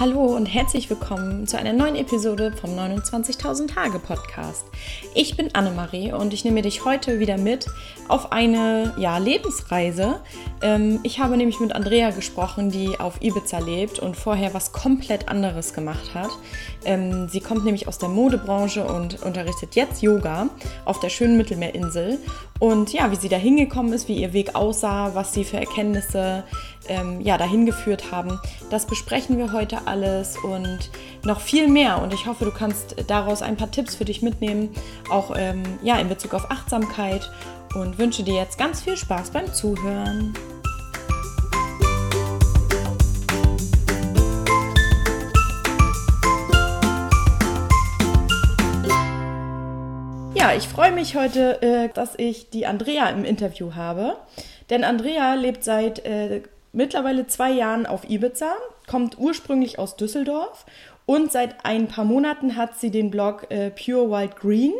Hallo und herzlich willkommen zu einer neuen Episode vom 29.000 Tage Podcast. Ich bin Annemarie und ich nehme dich heute wieder mit auf eine ja, Lebensreise. Ähm, ich habe nämlich mit Andrea gesprochen, die auf Ibiza lebt und vorher was komplett anderes gemacht hat. Ähm, sie kommt nämlich aus der Modebranche und unterrichtet jetzt Yoga auf der schönen Mittelmeerinsel. Und ja, wie sie da hingekommen ist, wie ihr Weg aussah, was sie für Erkenntnisse ähm, ja, dahin geführt haben. Das besprechen wir heute alles und noch viel mehr. Und ich hoffe, du kannst daraus ein paar Tipps für dich mitnehmen, auch ähm, ja, in Bezug auf Achtsamkeit. Und wünsche dir jetzt ganz viel Spaß beim Zuhören. Ja, ich freue mich heute, äh, dass ich die Andrea im Interview habe. Denn Andrea lebt seit äh, mittlerweile zwei Jahren auf Ibiza, kommt ursprünglich aus Düsseldorf und seit ein paar Monaten hat sie den Blog äh, Pure Wild Green.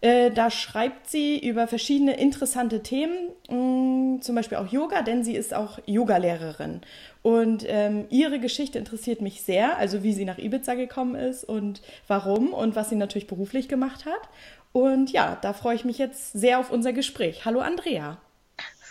Äh, da schreibt sie über verschiedene interessante Themen, mm, zum Beispiel auch Yoga, denn sie ist auch Yogalehrerin. Und ähm, ihre Geschichte interessiert mich sehr, also wie sie nach Ibiza gekommen ist und warum und was sie natürlich beruflich gemacht hat. Und ja, da freue ich mich jetzt sehr auf unser Gespräch. Hallo Andrea.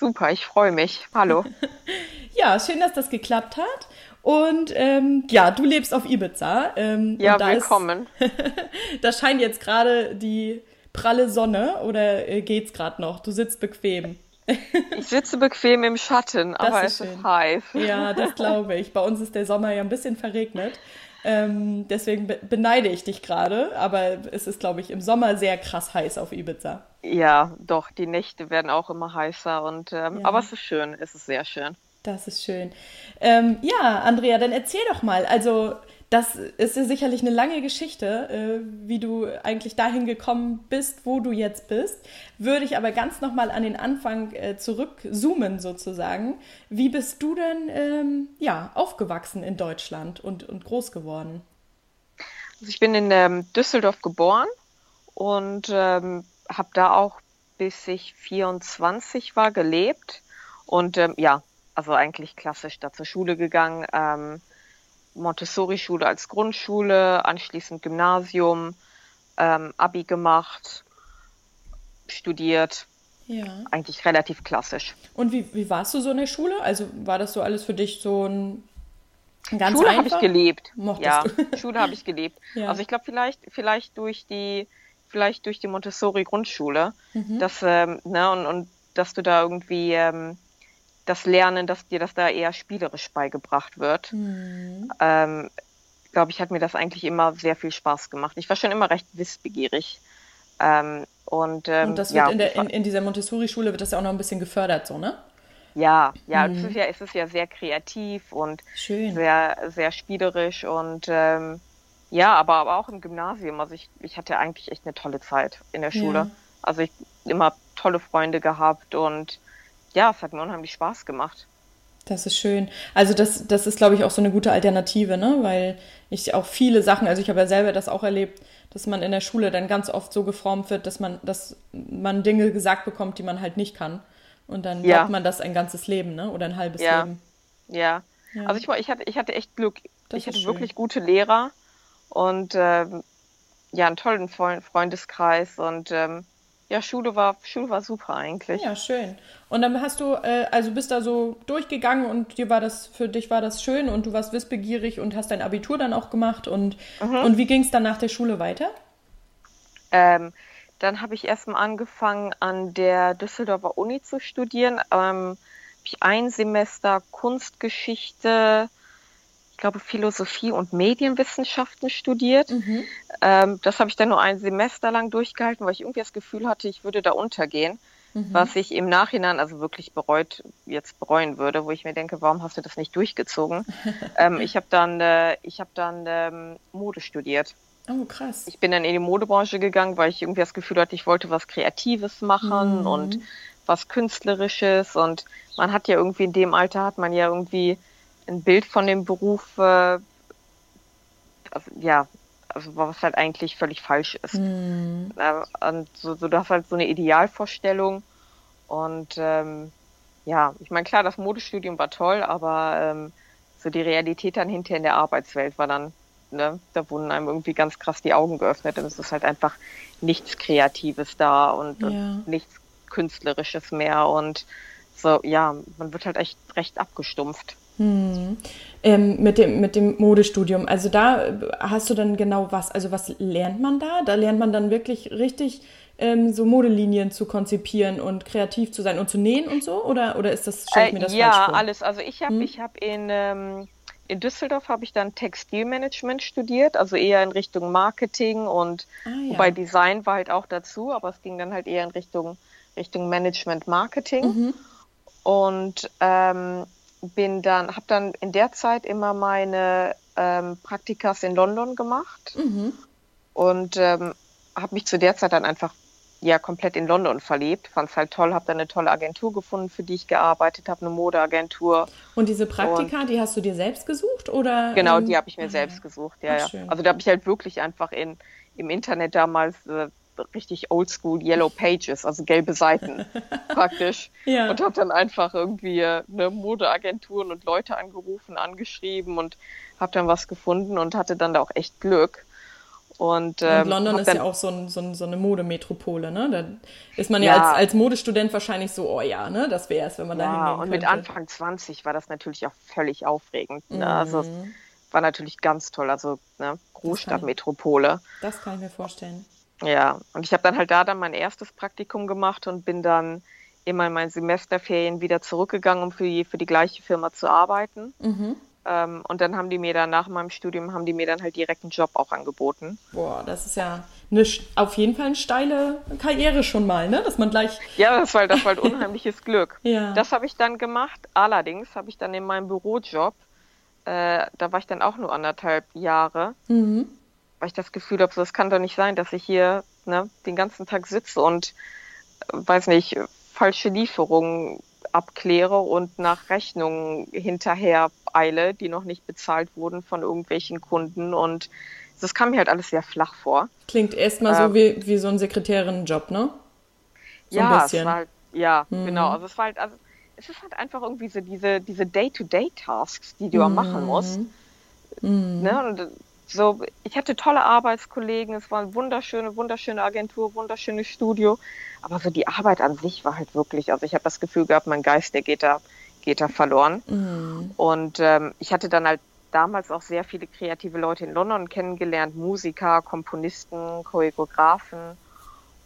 Super, ich freue mich. Hallo. ja, schön, dass das geklappt hat. Und ähm, ja, du lebst auf Ibiza. Ähm, ja, da willkommen. da scheint jetzt gerade die pralle Sonne oder äh, geht's gerade noch? Du sitzt bequem. ich sitze bequem im Schatten, das aber ist es schön. ist heiß. Ja, das glaube ich. Bei uns ist der Sommer ja ein bisschen verregnet. Ähm, deswegen be beneide ich dich gerade, aber es ist, glaube ich, im Sommer sehr krass heiß auf Ibiza. Ja, doch, die Nächte werden auch immer heißer und ähm, ja. aber es ist schön, es ist sehr schön. Das ist schön. Ähm, ja, Andrea, dann erzähl doch mal. Also, das ist ja sicherlich eine lange Geschichte, äh, wie du eigentlich dahin gekommen bist, wo du jetzt bist. Würde ich aber ganz nochmal an den Anfang äh, zurückzoomen sozusagen. Wie bist du denn ähm, ja, aufgewachsen in Deutschland und, und groß geworden? Also ich bin in ähm, Düsseldorf geboren und ähm, habe da auch bis ich 24 war gelebt. Und ähm, ja, also eigentlich klassisch da zur Schule gegangen. Ähm, Montessori-Schule als Grundschule, anschließend Gymnasium, ähm, Abi gemacht, studiert. Ja. Eigentlich relativ klassisch. Und wie, wie warst du so in der Schule? Also war das so alles für dich so ein ganz Schule habe ich gelebt. Mochtest ja, du? Schule habe ich gelebt. Ja. Also ich glaube vielleicht, vielleicht durch die, vielleicht durch die Montessori-Grundschule, mhm. dass, ähm, ne, und, und dass du da irgendwie ähm, das Lernen, dass dir das da eher spielerisch beigebracht wird. Mhm. Ähm, glaube ich, hat mir das eigentlich immer sehr viel Spaß gemacht. Ich war schon immer recht wissbegierig. Ähm, und, ähm, und das wird ja, in, der, in, in dieser Montessori-Schule wird das ja auch noch ein bisschen gefördert, so, ne? Ja, ja, mhm. es, ist ja es ist ja sehr kreativ und Schön. sehr, sehr spielerisch und ähm, ja, aber, aber auch im Gymnasium. Also ich, ich hatte eigentlich echt eine tolle Zeit in der Schule. Ja. Also ich immer tolle Freunde gehabt und ja, es hat mir unheimlich Spaß gemacht. Das ist schön. Also das, das ist, glaube ich, auch so eine gute Alternative, ne? Weil ich auch viele Sachen, also ich habe ja selber das auch erlebt, dass man in der Schule dann ganz oft so geformt wird, dass man, dass man Dinge gesagt bekommt, die man halt nicht kann. Und dann ja. glaubt man das ein ganzes Leben, ne? Oder ein halbes ja. Leben. Ja. ja. Also ich, ich, hatte, ich hatte echt Glück. Das ich hatte schön. wirklich gute Lehrer und ähm, ja, einen tollen Freundeskreis und ähm, ja, Schule war, Schule war super eigentlich. Ja, schön. Und dann hast du, äh, also bist da so durchgegangen und dir war das, für dich war das schön und du warst wissbegierig und hast dein Abitur dann auch gemacht und, mhm. und wie ging es dann nach der Schule weiter? Ähm, dann habe ich erstmal angefangen, an der Düsseldorfer Uni zu studieren. Ähm, ich ein Semester Kunstgeschichte, glaube, Philosophie und Medienwissenschaften studiert. Mhm. Ähm, das habe ich dann nur ein Semester lang durchgehalten, weil ich irgendwie das Gefühl hatte, ich würde da untergehen. Mhm. Was ich im Nachhinein also wirklich bereut, jetzt bereuen würde, wo ich mir denke, warum hast du das nicht durchgezogen? ähm, ich habe dann, äh, ich habe dann ähm, Mode studiert. Oh, krass. Ich bin dann in die Modebranche gegangen, weil ich irgendwie das Gefühl hatte, ich wollte was Kreatives machen mhm. und was Künstlerisches und man hat ja irgendwie in dem Alter hat man ja irgendwie ein Bild von dem Beruf, äh, also, ja, also was halt eigentlich völlig falsch ist. Mhm. Äh, und so, so, du hast halt so eine Idealvorstellung und ähm, ja, ich meine, klar, das Modestudium war toll, aber ähm, so die Realität dann hinterher in der Arbeitswelt war dann, ne, da wurden einem irgendwie ganz krass die Augen geöffnet und es ist halt einfach nichts Kreatives da und, ja. und nichts Künstlerisches mehr und so, ja, man wird halt echt recht abgestumpft. Hm. Ähm, mit, dem, mit dem Modestudium, also da hast du dann genau was, also was lernt man da? Da lernt man dann wirklich richtig ähm, so Modelinien zu konzipieren und kreativ zu sein und zu nähen und so? Oder, oder ist das, ich mir das äh? Ja, alles. Also ich habe hm? hab in, ähm, in Düsseldorf habe ich dann Textilmanagement studiert, also eher in Richtung Marketing und ah, ja. wobei Design war halt auch dazu, aber es ging dann halt eher in Richtung, Richtung Management Marketing. Mhm. Und ähm, bin dann, habe dann in der Zeit immer meine ähm, Praktikas in London gemacht mhm. und ähm, habe mich zu der Zeit dann einfach ja komplett in London verliebt, fand es halt toll, habe dann eine tolle Agentur gefunden, für die ich gearbeitet habe, eine Modeagentur. Und diese Praktika, und, die hast du dir selbst gesucht oder? Genau, die habe ich mir ah, selbst gesucht, ja, Ach, ja. Also da habe ich halt wirklich einfach in im Internet damals äh, richtig oldschool Yellow Pages, also gelbe Seiten praktisch. Ja. Und habe dann einfach irgendwie eine Modeagenturen und Leute angerufen, angeschrieben und habe dann was gefunden und hatte dann da auch echt Glück. Und, ähm, und London ist ja auch so, ein, so, ein, so eine Modemetropole, ne? Da ist man ja, ja, als, als Modestudent wahrscheinlich so, oh ja, ne? Das wäre es, wenn man da hingehen könnte. und mit Anfang 20 war das natürlich auch völlig aufregend. Ne? Also mhm. war natürlich ganz toll, also ne? Großstadtmetropole. Das, das kann ich mir vorstellen. Ja, und ich habe dann halt da dann mein erstes Praktikum gemacht und bin dann immer in meinen Semesterferien wieder zurückgegangen, um für die, für die gleiche Firma zu arbeiten. Mhm. Ähm, und dann haben die mir dann nach meinem Studium, haben die mir dann halt direkt einen Job auch angeboten. Boah, das ist ja eine, auf jeden Fall eine steile Karriere schon mal, ne? Dass man gleich. Ja, das war, das war halt unheimliches Glück. Ja. Das habe ich dann gemacht. Allerdings habe ich dann in meinem Bürojob, äh, da war ich dann auch nur anderthalb Jahre, mhm. Weil ich das Gefühl habe, so, das kann doch nicht sein, dass ich hier ne, den ganzen Tag sitze und, äh, weiß nicht, falsche Lieferungen abkläre und nach Rechnungen hinterher eile, die noch nicht bezahlt wurden von irgendwelchen Kunden. Und das kam mir halt alles sehr flach vor. Klingt erstmal ähm, so wie, wie so ein Sekretärinnenjob, ne? So ja, ein bisschen. Halt, ja, mhm. genau. Also es war halt, also es ist halt einfach irgendwie so diese, diese Day-to-Day-Tasks, die du mhm. machen musst. Mhm. Ne? Und so, ich hatte tolle Arbeitskollegen, es war eine wunderschöne, wunderschöne Agentur, wunderschönes Studio. Aber so die Arbeit an sich war halt wirklich, also ich habe das Gefühl gehabt, mein Geist, der geht da, geht da verloren. Mhm. Und ähm, ich hatte dann halt damals auch sehr viele kreative Leute in London kennengelernt, Musiker, Komponisten, Choreografen.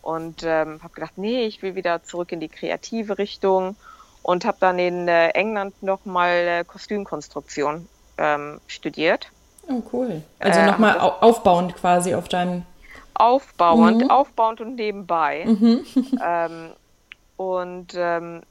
Und ähm, habe gedacht, nee, ich will wieder zurück in die kreative Richtung und habe dann in äh, England nochmal äh, Kostümkonstruktion ähm, studiert. Oh, cool. Also äh, nochmal aufbauend quasi auf deinem. Aufbauend, mhm. aufbauend und nebenbei. Mhm. ähm, und ähm,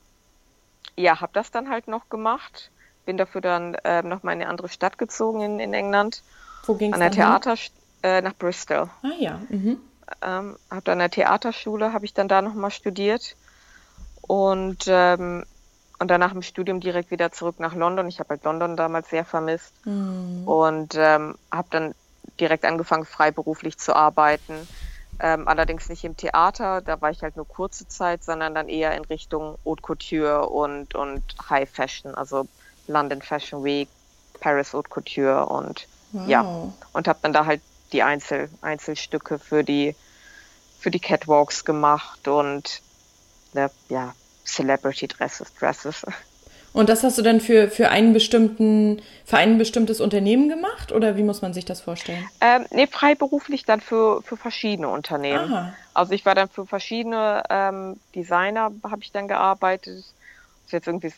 ja, habe das dann halt noch gemacht. Bin dafür dann äh, nochmal in eine andere Stadt gezogen in, in England. Wo ging es An der Theater äh, nach Bristol. Ah ja. Mhm. Ähm, habe dann an der Theaterschule, habe ich dann da nochmal studiert. Und ähm, und dann nach dem Studium direkt wieder zurück nach London. Ich habe halt London damals sehr vermisst mhm. und ähm, habe dann direkt angefangen, freiberuflich zu arbeiten. Ähm, allerdings nicht im Theater, da war ich halt nur kurze Zeit, sondern dann eher in Richtung Haute Couture und, und High Fashion, also London Fashion Week, Paris Haute Couture und wow. ja, und habe dann da halt die Einzel, Einzelstücke für die, für die Catwalks gemacht und ne, ja, Celebrity Dresses, Dresses. Und das hast du dann für, für einen bestimmten, für ein bestimmtes Unternehmen gemacht oder wie muss man sich das vorstellen? Ähm, nee, freiberuflich dann für, für verschiedene Unternehmen. Aha. Also ich war dann für verschiedene ähm, Designer, habe ich dann gearbeitet. Ist jetzt irgendwie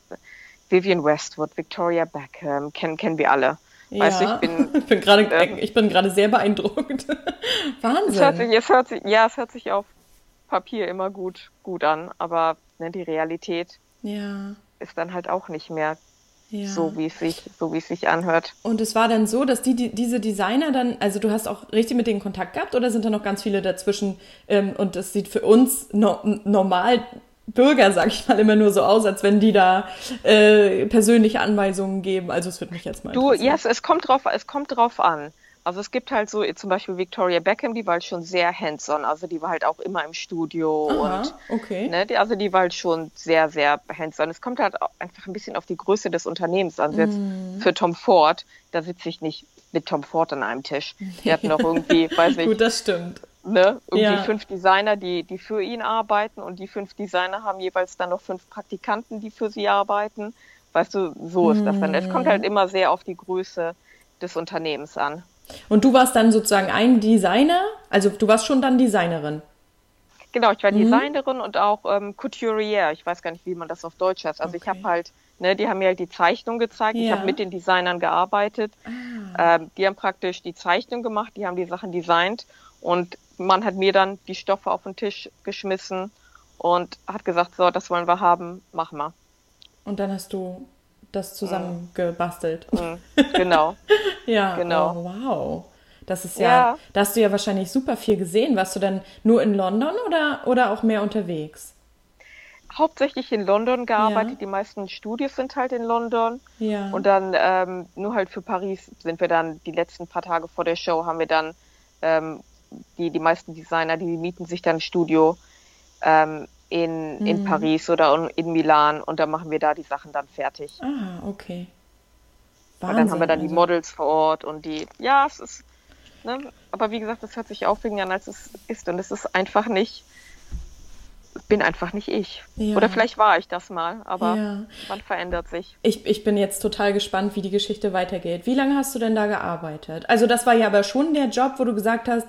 Vivian Westwood, Victoria Beckham, kennen, kennen wir alle. Ja. Weißt du, ich bin, bin gerade, ähm, ich bin gerade sehr beeindruckt. Wahnsinn. Es hört, sich, es hört sich, ja, es hört sich auf Papier immer gut, gut an, aber ne, die Realität ja. ist dann halt auch nicht mehr ja. so, wie es sich, so wie es sich anhört. Und es war dann so, dass die, die, diese Designer dann, also du hast auch richtig mit denen Kontakt gehabt oder sind da noch ganz viele dazwischen? Ähm, und das sieht für uns no, normal Bürger, sag ich mal, immer nur so aus, als wenn die da äh, persönliche Anweisungen geben. Also es wird mich jetzt mal. Du, ja, yes, es kommt drauf, es kommt drauf an. Also es gibt halt so zum Beispiel Victoria Beckham, die war halt schon sehr hands-on, also die war halt auch immer im Studio Aha, und okay. ne, die, also die war halt schon sehr, sehr hands-on. Es kommt halt einfach ein bisschen auf die Größe des Unternehmens an. Jetzt Mhm. für Tom Ford, da sitze ich nicht mit Tom Ford an einem Tisch. Wir hatten noch irgendwie, weiß ich, Gut, das stimmt. ne, irgendwie Ja. fünf Designer, die, die für ihn arbeiten und die fünf Designer haben jeweils dann noch fünf Praktikanten, die für sie arbeiten. Weißt du, so ist das dann. Es kommt halt immer sehr auf die Größe des Unternehmens an. Und du warst dann sozusagen ein Designer, also du warst schon dann Designerin. Genau, ich war Mhm. Designerin und auch ähm, Couturier. Ich weiß gar nicht, wie man das auf Deutsch heißt. Also ich Okay. habe halt, ne, die haben mir halt die Zeichnung gezeigt. Ich Ja. Ah. habe mit den Designern gearbeitet. Ähm, die haben praktisch die Zeichnung gemacht, die haben die Sachen designt und man hat mir dann die Stoffe auf den Tisch geschmissen und hat gesagt, so, das wollen wir haben, mach mal. Und dann hast du das zusammengebastelt. Mhm, genau. Ja, Genau. Oh, wow. Das ist ja, Ja. da hast du ja wahrscheinlich super viel gesehen. Warst du dann nur in London oder, oder auch mehr unterwegs? Hauptsächlich in London gearbeitet. Ja. Die meisten Studios sind halt in London. Ja. Und dann ähm, nur halt für Paris sind wir dann die letzten paar Tage vor der Show haben wir dann ähm, die die meisten Designer, die mieten sich dann ein Studio ähm, in in Mhm. Paris oder in Milan und dann machen wir da die Sachen dann fertig. ah, okay. Und dann haben wir dann die also. Models vor Ort und die ja es ist ne, aber wie gesagt, das hört sich aufregender an als es ist und es ist einfach nicht bin einfach nicht ich. Ja. Oder vielleicht war ich das mal, aber Ja. man verändert sich. Ich, ich bin jetzt total gespannt, wie die Geschichte weitergeht. Wie lange hast du denn da gearbeitet? Also das war ja aber schon der Job, wo du gesagt hast,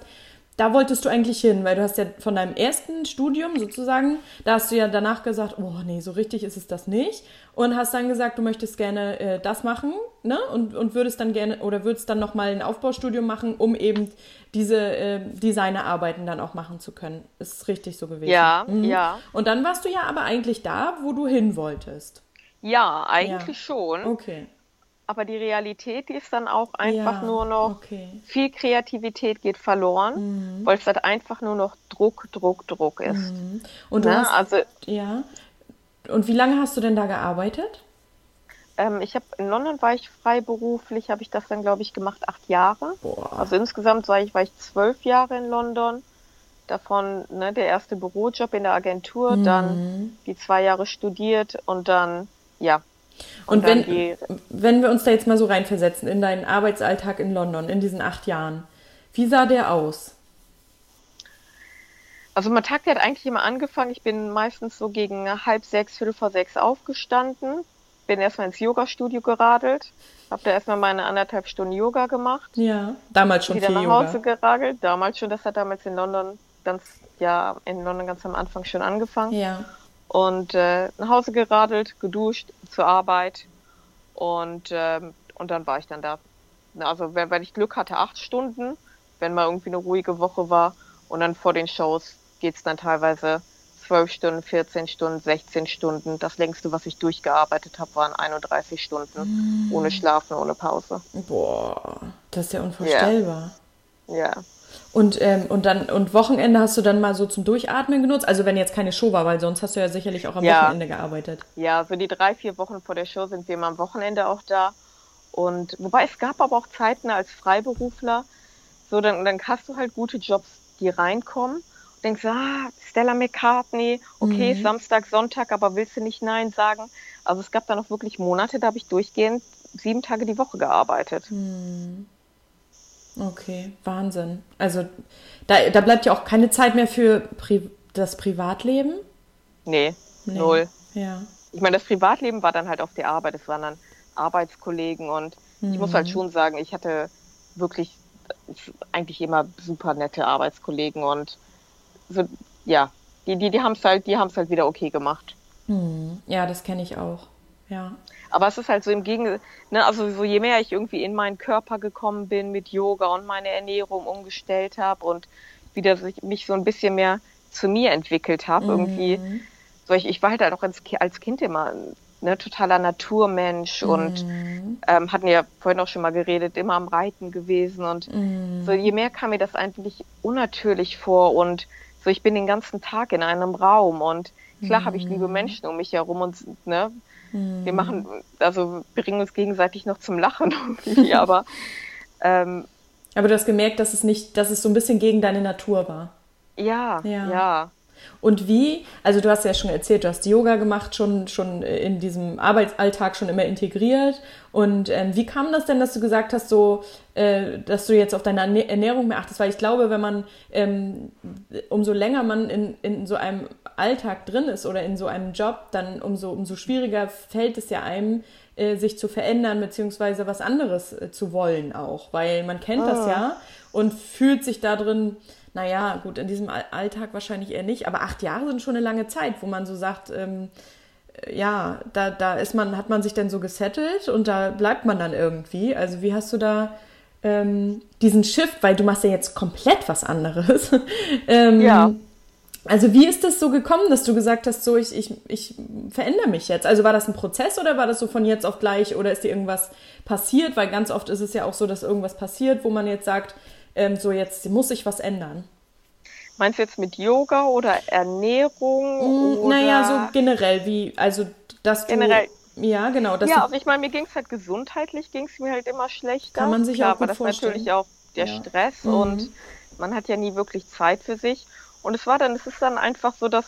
da wolltest du eigentlich hin, weil du hast ja von deinem ersten Studium sozusagen, da hast du ja danach gesagt, oh nee, so richtig ist es das nicht. Und hast dann gesagt, du möchtest gerne äh, das machen, ne? Und, und würdest dann gerne oder würdest dann nochmal ein Aufbaustudium machen, um eben diese äh, Designerarbeiten dann auch machen zu können. Ist richtig so gewesen. Ja, Mhm. ja. Und dann warst du ja aber eigentlich da, wo du hin wolltest. Ja, eigentlich Ja. schon. Okay. Aber die Realität, die ist dann auch einfach Ja, nur noch, okay. viel Kreativität geht verloren, weil es halt einfach nur noch Druck, Druck, Druck ist. Und du Ne? hast, Also ja. Und wie lange hast du denn da gearbeitet? ähm, ich habe in London war ich freiberuflich, habe ich das dann glaube ich gemacht acht Jahre. Boah. Also insgesamt war ich war ich zwölf Jahre in London. Davon ne, der erste Bürojob in der Agentur, Mhm. dann die zwei Jahre studiert und dann ja. Und, dann wenn, die, wenn wir uns da jetzt mal so reinversetzen in deinen Arbeitsalltag in London, in diesen acht Jahren, wie sah der aus? Also mein Tag der hat eigentlich immer angefangen. Ich bin meistens so gegen halb sechs, viertel vor sechs aufgestanden, bin erstmal ins Yoga-Studio geradelt, habe da erstmal meine anderthalb Stunden Yoga gemacht, Ja, damals schon wieder viel nach Yoga. Hause geradelt. Damals schon, das hat damals in London ganz, ja, in London ganz am Anfang schon angefangen. Ja. Und äh, nach Hause geradelt, geduscht, zur Arbeit und, ähm, und dann war ich dann da. Also wenn, wenn ich Glück hatte, acht Stunden, wenn mal irgendwie eine ruhige Woche war. Und dann vor den Shows geht's dann teilweise zwölf Stunden, 14 Stunden, 16 Stunden. Das längste, was ich durchgearbeitet habe, waren 31 Stunden. Ohne Schlafen, ohne Pause. Boah, das ist ja unvorstellbar. Ja. Und, ähm, und dann und Wochenende hast du dann mal so zum Durchatmen genutzt? Also wenn jetzt keine Show war, weil sonst hast du ja sicherlich auch am Ja. Wochenende gearbeitet. Ja, so die drei, vier Wochen vor der Show sind wir immer am Wochenende auch da. Und wobei es gab aber auch Zeiten als Freiberufler, so dann, dann hast du halt gute Jobs, die reinkommen. Und denkst, ah, Stella McCartney, okay, Mhm. Samstag, Sonntag, aber willst du nicht Nein sagen? Also es gab da noch wirklich Monate, da habe ich durchgehend sieben Tage die Woche gearbeitet. Okay, Wahnsinn. Also da, da bleibt ja auch keine Zeit mehr für Pri das Privatleben. Nee, Nee. null. Ja. ich meine, das Privatleben war dann halt auf der Arbeit. Es waren dann Arbeitskollegen und ich muss Mhm. halt schon sagen, ich hatte wirklich eigentlich immer super nette Arbeitskollegen und so, ja, die, die, die haben es halt, die haben es halt wieder okay gemacht. Hm. Ja, das kenne ich auch. Ja. Aber es ist halt so im Gegenteil, ne, also so je mehr ich irgendwie in meinen Körper gekommen bin mit Yoga und meine Ernährung umgestellt habe und wieder sich, mich so ein bisschen mehr zu mir entwickelt habe, irgendwie, so ich, ich war halt auch als, als Kind immer ne, totaler Naturmensch und ähm, hatten ja vorhin auch schon mal geredet, immer am Reiten gewesen und so je mehr kam mir das eigentlich unnatürlich vor und so ich bin den ganzen Tag in einem Raum und klar habe ich liebe Menschen um mich herum und ne, wir machen, also bringen uns gegenseitig noch zum Lachen irgendwie, aber ähm, Aber du hast gemerkt, dass es nicht, dass es so ein bisschen gegen deine Natur war. Ja, ja. ja. Und wie, also du hast ja schon erzählt, du hast Yoga gemacht, schon, schon in diesem Arbeitsalltag schon immer integriert. Und ähm, wie kam das denn, dass du gesagt hast, so, äh, dass du jetzt auf deine Ernährung mehr achtest? Weil ich glaube, wenn man, ähm, umso länger man in, in so einem Alltag drin ist oder in so einem Job, dann umso, umso schwieriger fällt es ja einem, äh, sich zu verändern, beziehungsweise was anderes äh, zu wollen auch. Weil man kennt oh. das ah. ja und fühlt sich da drin naja, gut, in diesem Alltag wahrscheinlich eher nicht, aber acht Jahre sind schon eine lange Zeit, wo man so sagt, ähm, äh, ja, da, da ist man, hat man sich dann so gesettelt und da bleibt man dann irgendwie. Also wie hast du da ähm, diesen Shift, weil du machst ja jetzt komplett was anderes. ähm, ja. Also wie ist das so gekommen, dass du gesagt hast, so ich, ich, ich verändere mich jetzt? Also war das ein Prozess oder war das so von jetzt auf gleich oder ist dir irgendwas passiert? Weil ganz oft ist es ja auch so, dass irgendwas passiert, wo man jetzt sagt, ähm, so jetzt muss sich was ändern. Meinst du jetzt mit Yoga oder Ernährung? Mm, oder? Naja, so generell, wie, also dass du. Generell. Ja, genau. ja, also ich meine, mir ging es halt gesundheitlich, ging es mir halt immer schlechter. Kann man sich Klar, auch gut aber das vorstellen. natürlich auch der ja. Stress mhm. und man hat ja nie wirklich Zeit für sich. Und es war dann, es ist dann einfach so, dass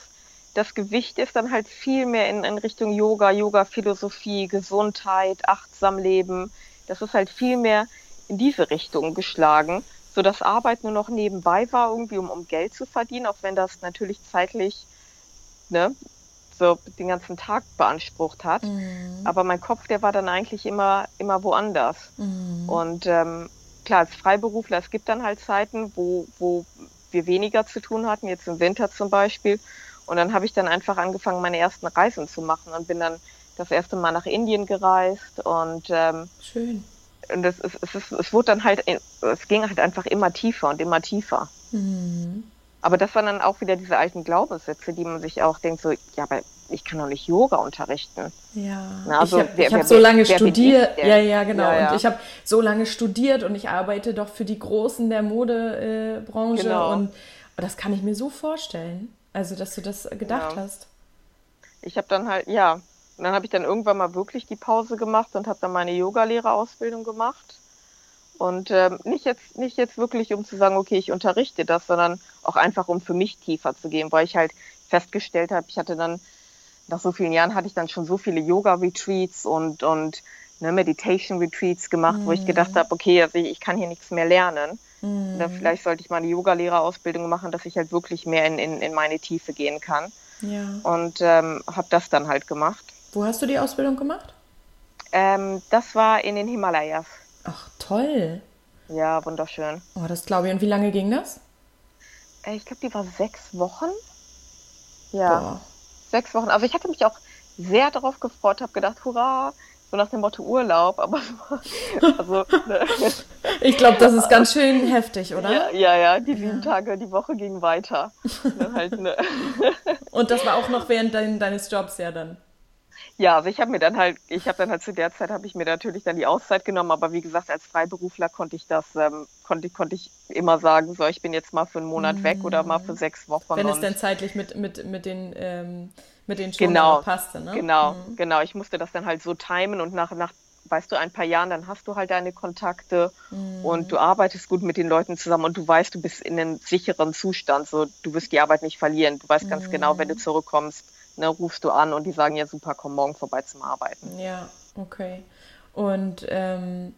das Gewicht ist dann halt viel mehr in, in Richtung Yoga, Yoga-Philosophie, Gesundheit, achtsam leben. Das ist halt viel mehr in diese Richtung geschlagen so dass Arbeit nur noch nebenbei war, irgendwie um, um Geld zu verdienen, auch wenn das natürlich zeitlich ne, so den ganzen Tag beansprucht hat. Mhm. Aber mein Kopf, der war dann eigentlich immer, immer woanders. Mhm. Und ähm, klar, als Freiberufler, es gibt dann halt Zeiten, wo, wo wir weniger zu tun hatten, jetzt im Winter zum Beispiel. Und dann habe ich dann einfach angefangen, meine ersten Reisen zu machen und bin dann das erste Mal nach Indien gereist und ähm, Schön und es, es, es, es wurde dann halt, es ging halt einfach immer tiefer und immer tiefer. Mhm. Aber das waren dann auch wieder diese alten Glaubenssätze, die man sich auch denkt, so, ja, aber ich kann doch nicht Yoga unterrichten. Ja, Na, also, ich habe hab so lange studiert. Ja, ja, genau. Ja, ja. Und ich habe so lange studiert und ich arbeite doch für die Großen der Modebranche. Äh, genau. und, und, das kann ich mir so vorstellen. Also, dass du das gedacht ja. hast. Ich habe dann halt, ja, und dann habe ich dann irgendwann mal wirklich die Pause gemacht und habe dann meine Yogalehrerausbildung gemacht. Und ähm, nicht, jetzt, nicht jetzt wirklich, um zu sagen, okay, ich unterrichte das, sondern auch einfach, um für mich tiefer zu gehen, weil ich halt festgestellt habe, ich hatte dann, nach so vielen Jahren hatte ich dann schon so viele Yoga-Retreats und, und ne, Meditation-Retreats gemacht, mhm. wo ich gedacht mhm. habe, okay, also ich, ich kann hier nichts mehr lernen. Mhm. Da vielleicht sollte ich mal eine Yogalehrerausbildung machen, dass ich halt wirklich mehr in, in, in meine Tiefe gehen kann. Ja. Und ähm, habe das dann halt gemacht. Wo hast du die Ausbildung gemacht? Ähm, das war in den Himalayas. Ach, toll. Ja, wunderschön. Oh, das glaube ich. Und wie lange ging das? Äh, ich glaube, die war sechs Wochen. Ja, Boah. sechs Wochen. Also ich hatte mich auch sehr darauf gefreut, habe gedacht, hurra, so nach dem Motto Urlaub, aber also, ne. ich glaube, das ist ganz schön heftig, oder? Ja, ja, ja die sieben ja. Tage, die Woche ging weiter. Ne, halt, ne. Und das war auch noch während dein, deines Jobs ja dann. Ja, also ich habe mir dann halt, ich habe dann halt zu der Zeit habe ich mir natürlich dann die Auszeit genommen, aber wie gesagt, als Freiberufler konnte ich das, ähm, konnte, konnte ich immer sagen, so ich bin jetzt mal für einen Monat mhm. weg oder mal für sechs Wochen. Wenn es denn zeitlich mit, mit, mit den ähm, mit den Stunden genau, passte, ne? Genau, mhm. genau. Ich musste das dann halt so timen und nach, nach, weißt du, ein paar Jahren, dann hast du halt deine Kontakte mhm. und du arbeitest gut mit den Leuten zusammen und du weißt, du bist in einem sicheren Zustand. So, du wirst die Arbeit nicht verlieren. Du weißt ganz genau, wenn du mhm. zurückkommst ne, rufst du an und die sagen ja super, komm morgen vorbei zum Arbeiten. Ja, okay. Und ähm,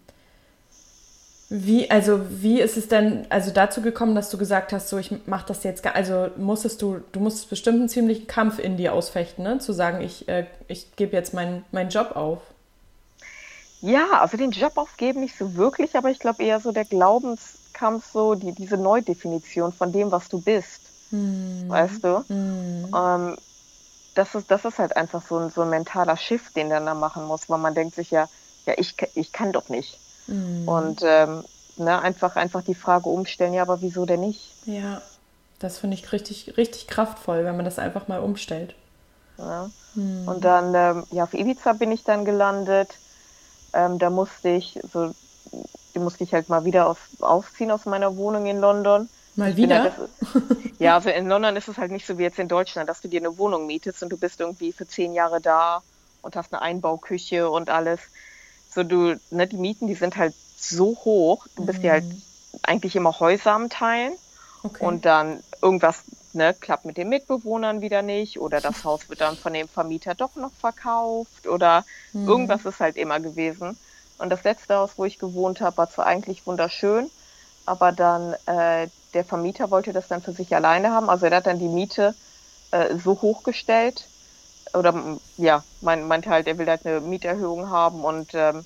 wie, also wie ist es denn also dazu gekommen, dass du gesagt hast, so ich mache das jetzt, also musstest du, du musstest bestimmt einen ziemlichen Kampf in dir ausfechten, ne? Zu sagen, ich, äh, ich gebe jetzt meinen mein Job auf. Ja, also den Job aufgeben nicht so wirklich, aber ich glaube eher so der Glaubenskampf, so die, diese Neudefinition von dem, was du bist. Hm. Weißt du? Hm. Ähm, das ist, das ist halt einfach so ein, so ein mentaler Shift, den dann da machen muss, weil man denkt sich ja, ja, ich, ich kann doch nicht. Mhm. Und ähm, ne, einfach, einfach die Frage umstellen, ja, aber wieso denn nicht? Ja, das finde ich richtig, richtig kraftvoll, wenn man das einfach mal umstellt. Ja. Mhm. Und dann, ähm, ja, auf Ibiza bin ich dann gelandet. Ähm, da musste ich, so, die musste ich halt mal wieder auf, aufziehen aus meiner Wohnung in London. Mal wieder? Halt, ja, also in London ist es halt nicht so wie jetzt in Deutschland, dass du dir eine Wohnung mietest und du bist irgendwie für zehn Jahre da und hast eine Einbauküche und alles. So du, ne, die Mieten, die sind halt so hoch, du bist mhm. dir halt eigentlich immer Häuser am Teilen. Okay. Und dann irgendwas ne, klappt mit den Mitbewohnern wieder nicht oder das Haus wird dann von dem Vermieter doch noch verkauft oder mhm. irgendwas ist halt immer gewesen. Und das letzte Haus, wo ich gewohnt habe, war zwar eigentlich wunderschön, aber dann äh, der Vermieter wollte das dann für sich alleine haben. Also er hat dann die Miete äh, so hochgestellt oder ja, mein, meinte halt, er will halt eine Mieterhöhung haben und, ähm,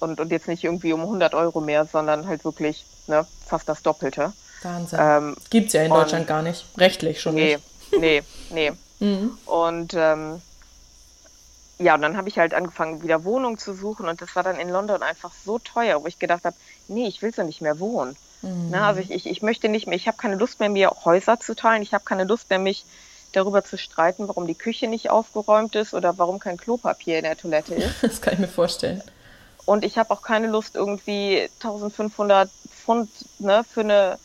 und, und jetzt nicht irgendwie um 100 Euro mehr, sondern halt wirklich ne, fast das Doppelte. Wahnsinn. Ähm, Gibt es ja in Deutschland gar nicht. Rechtlich schon nee, nicht. Nee, nee. mhm. Und ähm, ja, und dann habe ich halt angefangen, wieder Wohnung zu suchen und das war dann in London einfach so teuer, wo ich gedacht habe, nee, ich will so nicht mehr wohnen. Mhm. Na, also ich, ich, ich möchte nicht mehr, ich habe keine Lust mehr, mir Häuser zu teilen, ich habe keine Lust mehr, mich darüber zu streiten, warum die Küche nicht aufgeräumt ist oder warum kein Klopapier in der Toilette ist. Das kann ich mir vorstellen. Und ich habe auch keine Lust, irgendwie 1500 Pfund ne, für eine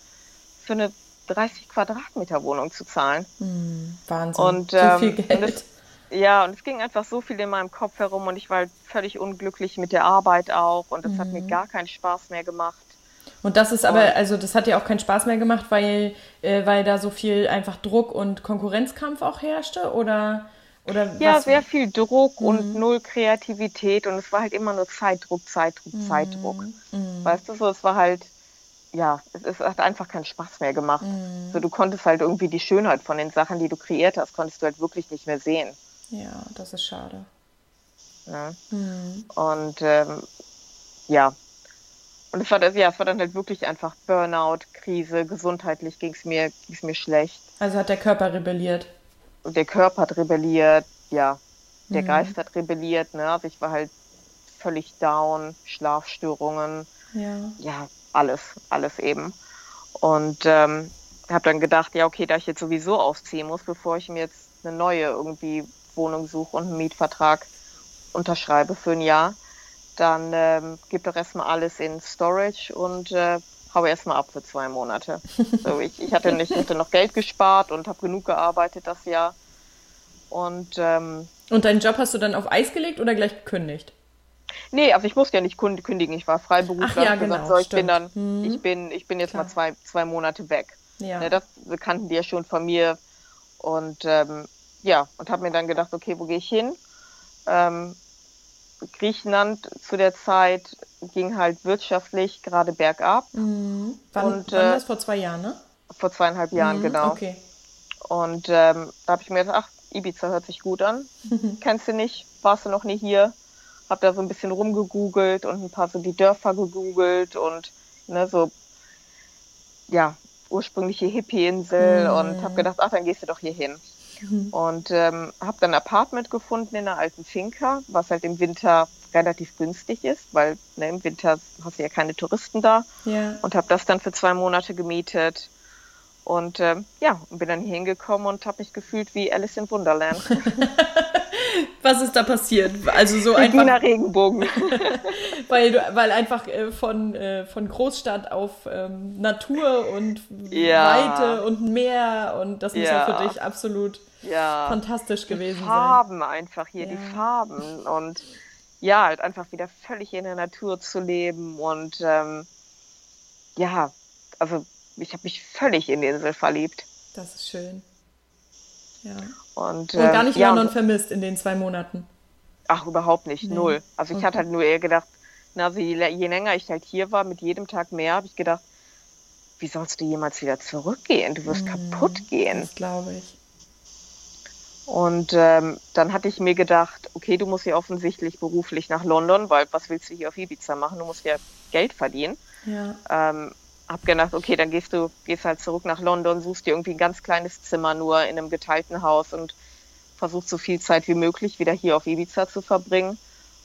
für eine 30 Quadratmeter Wohnung zu zahlen. Hm, Wahnsinn. Und, ähm, so viel Geld. Und es, ja, und es ging einfach so viel in meinem Kopf herum und ich war völlig unglücklich mit der Arbeit auch und es mhm. hat mir hm. gar keinen Spaß mehr gemacht. Und das ist aber, also das hat dir auch keinen Spaß mehr gemacht, weil, äh, weil da so viel einfach Druck und Konkurrenzkampf auch herrschte? Oder, oder ja, was? sehr viel Druck mhm. und null Kreativität und es war halt immer nur Zeitdruck, Zeitdruck, mhm. Zeitdruck. Mhm. Weißt du so, es war halt, ja, es, es, hat einfach keinen Spaß mehr gemacht. Mhm. So, du konntest halt irgendwie die Schönheit von den Sachen, die du kreiert hast, konntest du halt wirklich nicht mehr sehen. Ja, das ist schade. Ja. Mhm. Und ähm, ja. Und es war, ja, es war dann halt wirklich einfach Burnout, Krise, gesundheitlich ging es mir, ging's mir schlecht. Also hat der Körper rebelliert. Und der Körper hat rebelliert, ja. Der mhm. Geist hat rebelliert, ne? Also ich war halt völlig down, Schlafstörungen. Ja. Ja, alles, alles eben. Und ähm, habe dann gedacht, ja, okay, da ich jetzt sowieso ausziehen muss, bevor ich mir jetzt eine neue irgendwie Wohnung suche und einen Mietvertrag unterschreibe für ein Jahr, dann ähm, gib doch erstmal alles in Storage und äh, hau erstmal ab für zwei Monate. so, ich, ich hatte nicht, hatte noch Geld gespart und habe genug gearbeitet das Jahr. Und, ähm, und deinen Job hast du dann auf Eis gelegt oder gleich gekündigt? Nee, also ich musste ja nicht kündigen, ich war Freiberufler. Ach, ja, genau, gesagt, so, ich bin dann, hm. ich bin, ich bin jetzt Klar. mal zwei, zwei Monate weg. Ja. Ne, das kannten die ja schon von mir. Und ähm, ja, und habe mir dann gedacht, okay, wo gehe ich hin? Ähm, Griechenland zu der Zeit ging halt wirtschaftlich gerade bergab. Mhm. Wann, und, wann äh, das? Vor zwei Jahren, ne? Vor zweieinhalb Jahren, mhm, genau. Okay. Und ähm, da habe ich mir gedacht, ach, Ibiza hört sich gut an. Kennst du nicht? Warst du noch nie hier? Hab da so ein bisschen rumgegoogelt und ein paar so die Dörfer gegoogelt und ne, so, ja, ursprüngliche Hippie-Insel mhm. und habe gedacht, ach, dann gehst du doch hier hin. Mhm. Und ähm, habe dann ein Apartment gefunden in einer alten Finca, was halt im Winter relativ günstig ist, weil ne, im Winter hast du ja keine Touristen da. Ja. Und habe das dann für zwei Monate gemietet. Und ähm, ja, bin dann hier hingekommen und habe mich gefühlt wie Alice in Wonderland. Was ist da passiert? Also so einfach. Wiener Regenbogen. weil weil einfach äh, von, äh, von Großstadt auf ähm, Natur und ja. Weite und Meer und das muss ja für dich absolut ja. fantastisch gewesen die Farben sein. einfach hier, ja. die Farben und ja, halt einfach wieder völlig in der Natur zu leben und ähm, ja, also ich habe mich völlig in die Insel verliebt. Das ist schön. Ja. Und, und gar ähm, nicht ja, London vermisst in den zwei Monaten. Ach, überhaupt nicht, nee. null. Also ich okay. hatte halt nur eher gedacht, na, also je, je länger ich halt hier war, mit jedem Tag mehr, habe ich gedacht, wie sollst du jemals wieder zurückgehen? Du wirst mm, kaputt gehen. Das glaube ich. Und ähm, dann hatte ich mir gedacht, okay, du musst ja offensichtlich beruflich nach London, weil was willst du hier auf Ibiza machen? Du musst ja Geld verdienen. Ja. Ähm, hab gedacht, okay, dann gehst du, gehst halt zurück nach London, suchst dir irgendwie ein ganz kleines Zimmer nur in einem geteilten Haus und versuchst so viel Zeit wie möglich wieder hier auf Ibiza zu verbringen.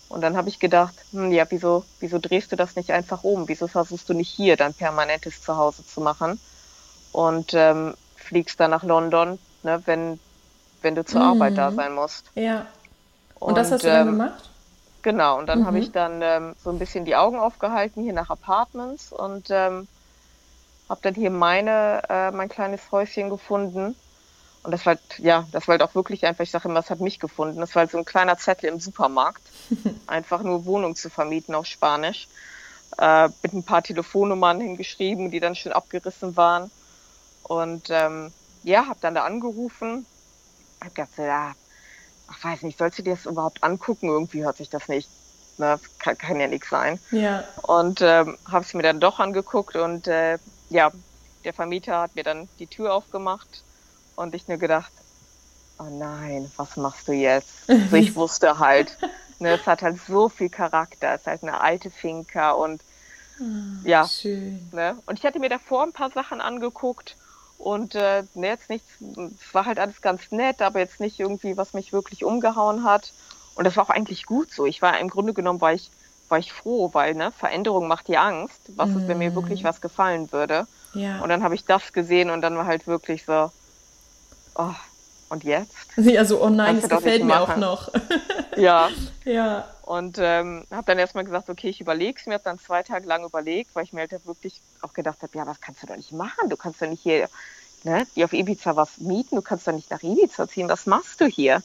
Und dann habe ich gedacht, hm, ja, wieso, wieso drehst du das nicht einfach um? Wieso versuchst du nicht hier dein permanentes Zuhause zu machen und ähm, fliegst dann nach London, ne, wenn, wenn du zur mhm. Arbeit da sein musst? Ja. Und, und das hast du dann ähm, gemacht? Genau, und dann mhm. habe ich dann ähm, so ein bisschen die Augen aufgehalten hier nach Apartments und ähm, habe dann hier meine, äh, mein kleines Häuschen gefunden. Und das war halt, ja, das war halt auch wirklich einfach, ich sage immer, es hat mich gefunden. Das war halt so ein kleiner Zettel im Supermarkt. einfach nur Wohnung zu vermieten auf Spanisch. äh, mit ein paar Telefonnummern hingeschrieben, die dann schon abgerissen waren. Und ähm, ja, habe dann da angerufen. Hab gedacht, ja, ach, weiß nicht, sollst du dir das überhaupt angucken? Irgendwie hört sich das nicht. Ne? Kann, kann ja nichts sein. Ja. Und ähm, habe es mir dann doch angeguckt und äh, ja, der Vermieter hat mir dann die Tür aufgemacht und ich nur gedacht, oh nein, was machst du jetzt? Also ich wusste halt, ne, es hat halt so viel Charakter, es ist halt eine alte Finca und Ah, Ja. Schön. Ne? Und ich hatte mir davor ein paar Sachen angeguckt und äh, ne, jetzt nichts, es war halt alles ganz nett, aber jetzt nicht irgendwie, was mich wirklich umgehauen hat. Und das war auch eigentlich gut so. Ich war im Grunde genommen war ich, war ich froh, weil ne, Veränderung macht dir Angst, was ist, wenn mir wirklich was gefallen würde. Ja. Und dann habe ich das gesehen und dann war halt wirklich so, oh, und jetzt? ja, so, oh nein, doch gefällt mir auch noch. Ja. ja. Und ähm, habe dann erstmal gesagt, okay, ich überlege es mir, habe dann zwei Tage lang überlegt, weil ich mir halt wirklich auch gedacht habe, ja, was kannst du doch nicht machen? Du kannst doch nicht hier, ne, die auf Ibiza was mieten, du kannst doch nicht nach Ibiza ziehen, was machst du hier?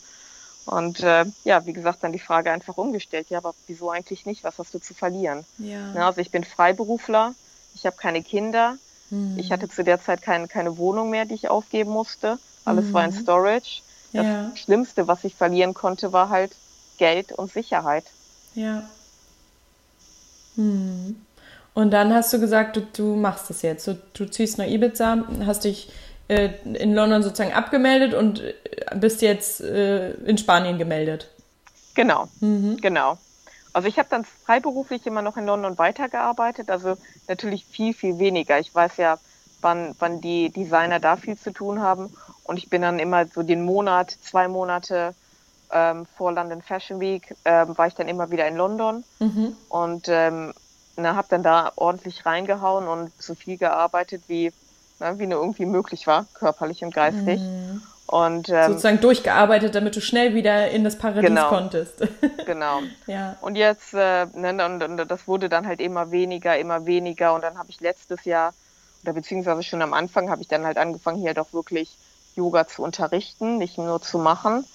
Und äh, ja, wie gesagt, dann die Frage einfach umgestellt, ja, aber wieso eigentlich nicht? Was hast du zu verlieren? Ja. Ne, also ich bin Freiberufler, ich habe keine Kinder, Hm. ich hatte zu der Zeit kein, keine Wohnung mehr, die ich aufgeben musste. Alles war in Mhm. Storage. Das Ja. Schlimmste, was ich verlieren konnte, war halt Geld und Sicherheit. Ja. Hm. Und dann hast du gesagt, du, du machst das jetzt. Du, du ziehst nach Ibiza, hast dich äh, in London sozusagen abgemeldet und äh, bist jetzt äh, in Spanien gemeldet. Genau, Mhm. genau. Also ich habe dann freiberuflich immer noch in London weitergearbeitet, also natürlich viel, viel weniger. Ich weiß ja, wann, wann die Designer da viel zu tun haben. Und ich bin dann immer so den Monat, zwei Monate ähm, vor London Fashion Week, ähm, war ich dann immer wieder in London Mhm. und ähm, habe dann da ordentlich reingehauen und so viel gearbeitet, wie, na, wie nur irgendwie möglich war, körperlich und geistig. Mhm. Und ähm, Sozusagen durchgearbeitet, damit du schnell wieder in das Paradies Genau. konntest. genau. ja. Und jetzt, äh, ne, und, und das wurde dann halt immer weniger, immer weniger. Und dann habe ich letztes Jahr, oder beziehungsweise schon am Anfang, habe ich dann halt angefangen, hier doch wirklich Yoga zu unterrichten, nicht nur zu machen.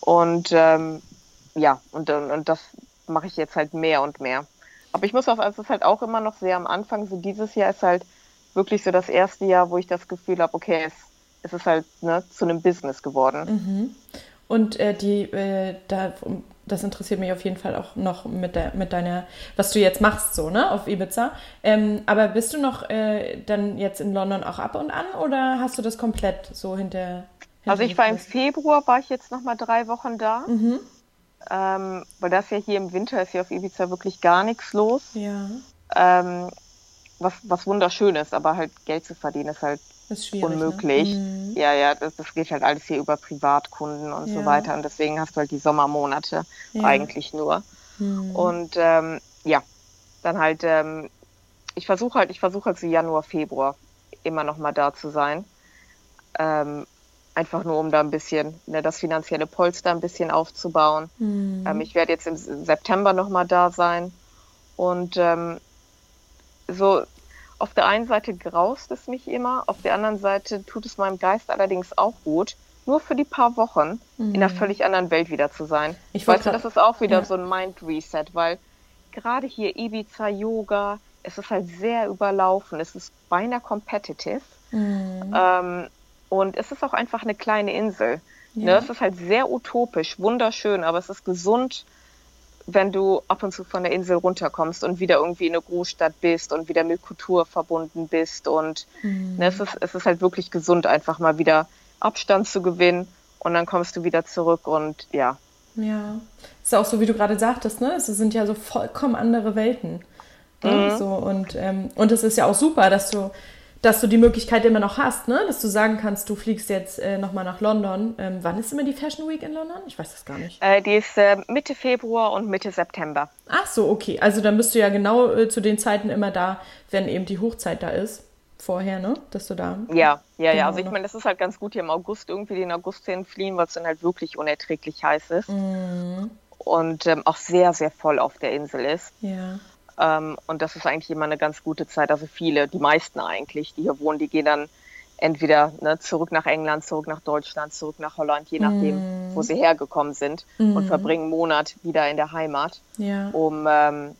Und ähm, ja, und, und, und das mache ich jetzt halt mehr und mehr. Aber ich muss auch, also es ist halt auch immer noch sehr am Anfang, so dieses Jahr ist halt wirklich so das erste Jahr, wo ich das Gefühl habe, okay, es, es ist halt ne, zu einem Business geworden. Mhm. Und äh, die, äh, da, das interessiert mich auf jeden Fall auch noch mit, der, mit deiner, was du jetzt machst, so, ne, auf Ibiza. Ähm, aber bist du noch äh, dann jetzt in London auch ab und an oder hast du das komplett so hinter? Also ich war im? Februar, war ich jetzt noch mal drei Wochen da. Mhm. ähm, weil das ja hier im Winter ist ja auf Ibiza wirklich gar nichts los. Ja, Ähm, was, was wunderschön ist, aber halt Geld zu verdienen ist halt ist schwierig. unmöglich. Ne? Mhm. Ja, ja, das, das geht halt alles hier über Privatkunden und Ja. so weiter. Und deswegen hast du halt die Sommermonate Ja. eigentlich nur. Mhm. Und ähm, ja, dann halt, ähm, ich versuche halt, ich versuche halt so Januar, Februar immer noch mal da zu sein. Ähm, einfach nur, um da ein bisschen, ne, das finanzielle Polster ein bisschen aufzubauen. Mhm. Ähm, ich werde jetzt im September nochmal da sein. Und ähm, so auf der einen Seite graust es mich immer, auf der anderen Seite tut es meinem Geist allerdings auch gut, nur für die paar Wochen in einer völlig anderen Welt wieder zu sein. Mhm. Ich weißt du, das ist auch wieder ja. so ein Mind Reset, weil gerade hier Ibiza, Yoga, es ist halt sehr überlaufen, es ist beinahe competitive. Mhm. Ähm, und es ist auch einfach eine kleine Insel. Ne? Ja. Es ist halt sehr utopisch, wunderschön, aber es ist gesund, wenn du ab und zu von der Insel runterkommst und wieder irgendwie in eine Großstadt bist und wieder mit Kultur verbunden bist. Und Mhm. ne, es, ist, es ist halt wirklich gesund, einfach mal wieder Abstand zu gewinnen und dann kommst du wieder zurück und ja. Ja, ist auch so, wie du gerade sagtest, ne? Es sind ja so vollkommen andere Welten. Ne? Mhm. So, und, ähm, und es ist ja auch super, dass du, dass du die Möglichkeit immer noch hast, ne? Dass du sagen kannst, du fliegst jetzt äh, nochmal nach London. Ähm, wann ist immer die Fashion Week in London? Ich weiß das gar nicht. Äh, die ist äh, Mitte Februar und Mitte September. Ach so, okay. Also dann bist du ja genau äh, zu den Zeiten immer da, wenn eben die Hochzeit da ist. Vorher, ne? Dass du da. Ja, ja, Genau, ja. Also ich noch. meine, das ist halt ganz gut hier im August irgendwie den August hin fliehen, weil es dann halt wirklich unerträglich heiß ist. Mhm. und ähm, auch sehr, sehr voll auf der Insel ist. Ja. Ähm, und das ist eigentlich immer eine ganz gute Zeit. Also viele, die meisten eigentlich, die hier wohnen, die gehen dann entweder ne, zurück nach England, zurück nach Deutschland, zurück nach Holland, je nachdem, wo sie hergekommen sind und verbringen einen Monat wieder in der Heimat, Ja. um, ähm,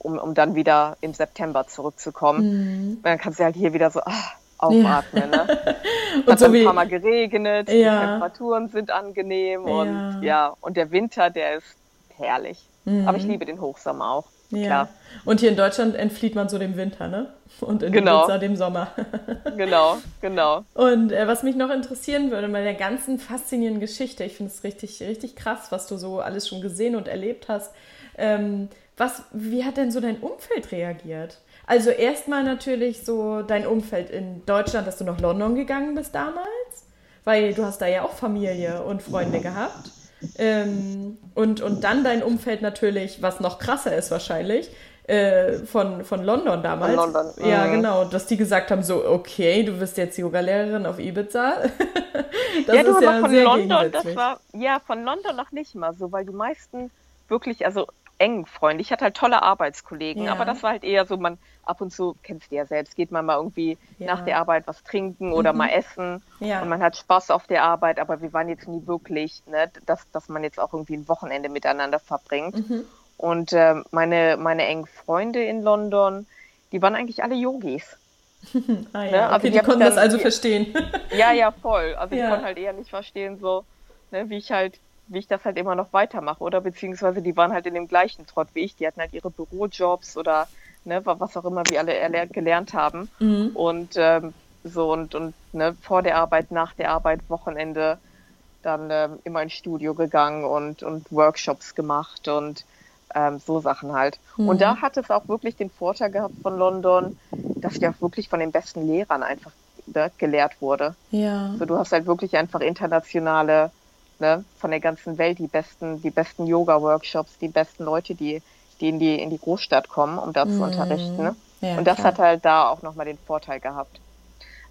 um, um dann wieder im September zurückzukommen. Mhm. Dann kannst du halt hier wieder so ach, aufatmen. Ja. Ne? und Hat so ein paar Mal geregnet, ja. die Temperaturen sind angenehm und ja, und der Winter, der ist herrlich. Mhm. Aber ich liebe den Hochsommer auch. Ja. Klar. Und hier in Deutschland entflieht man so dem Winter, ne? Und in genau. Nizza dem Sommer. genau, genau. Und äh, was mich noch interessieren würde, bei der ganzen faszinierenden Geschichte, ich finde es richtig, richtig krass, was du so alles schon gesehen und erlebt hast. Ähm, was, wie hat denn so dein Umfeld reagiert? Also erstmal natürlich so dein Umfeld in Deutschland, dass du nach London gegangen bist damals, weil du hast da ja auch Familie und Freunde gehabt. Ähm, und, und dann dein Umfeld natürlich, was noch krasser ist wahrscheinlich, äh, von, von London damals. Von London. Ja, mhm. genau. Dass die gesagt haben, so, okay, du bist jetzt Yoga-Lehrerin auf Ibiza. das ja, du, ist ja von London, das war, ja, von London noch nicht mal so, weil die meisten wirklich, also engen Freunde. Ich hatte halt tolle Arbeitskollegen, ja. aber das war halt eher so, man ab und zu, kennst du ja selbst, geht man mal irgendwie ja. nach der Arbeit was trinken oder mhm. mal essen ja. und man hat Spaß auf der Arbeit, aber wir waren jetzt nie wirklich, ne, dass, dass man jetzt auch irgendwie ein Wochenende miteinander verbringt. Mhm. Und äh, meine, meine engen Freunde in London, die waren eigentlich alle Yogis. ah, ja. ne? also okay, die, konnten dann, das also verstehen. ja, ja, voll. Also ich konnte halt eher nicht verstehen, so, ne, wie ich halt wie ich das halt immer noch weitermache oder beziehungsweise die waren halt in dem gleichen Trott wie ich, die hatten halt ihre Bürojobs oder ne, was auch immer wir alle gelernt haben mhm. und ähm, so und und ne, vor der Arbeit, nach der Arbeit, Wochenende dann ähm, immer ins Studio gegangen und und Workshops gemacht und ähm, so Sachen halt. Mhm. Und da hat es auch wirklich den Vorteil gehabt von London, dass ich auch wirklich von den besten Lehrern einfach ne, gelehrt wurde. Ja. So, du hast halt wirklich einfach internationale ne, von der ganzen Welt die besten, die besten Yoga-Workshops, die besten Leute, die, die in die, in die Großstadt kommen, um da zu unterrichten. Ne? Ja, und das klar. hat halt da auch nochmal den Vorteil gehabt.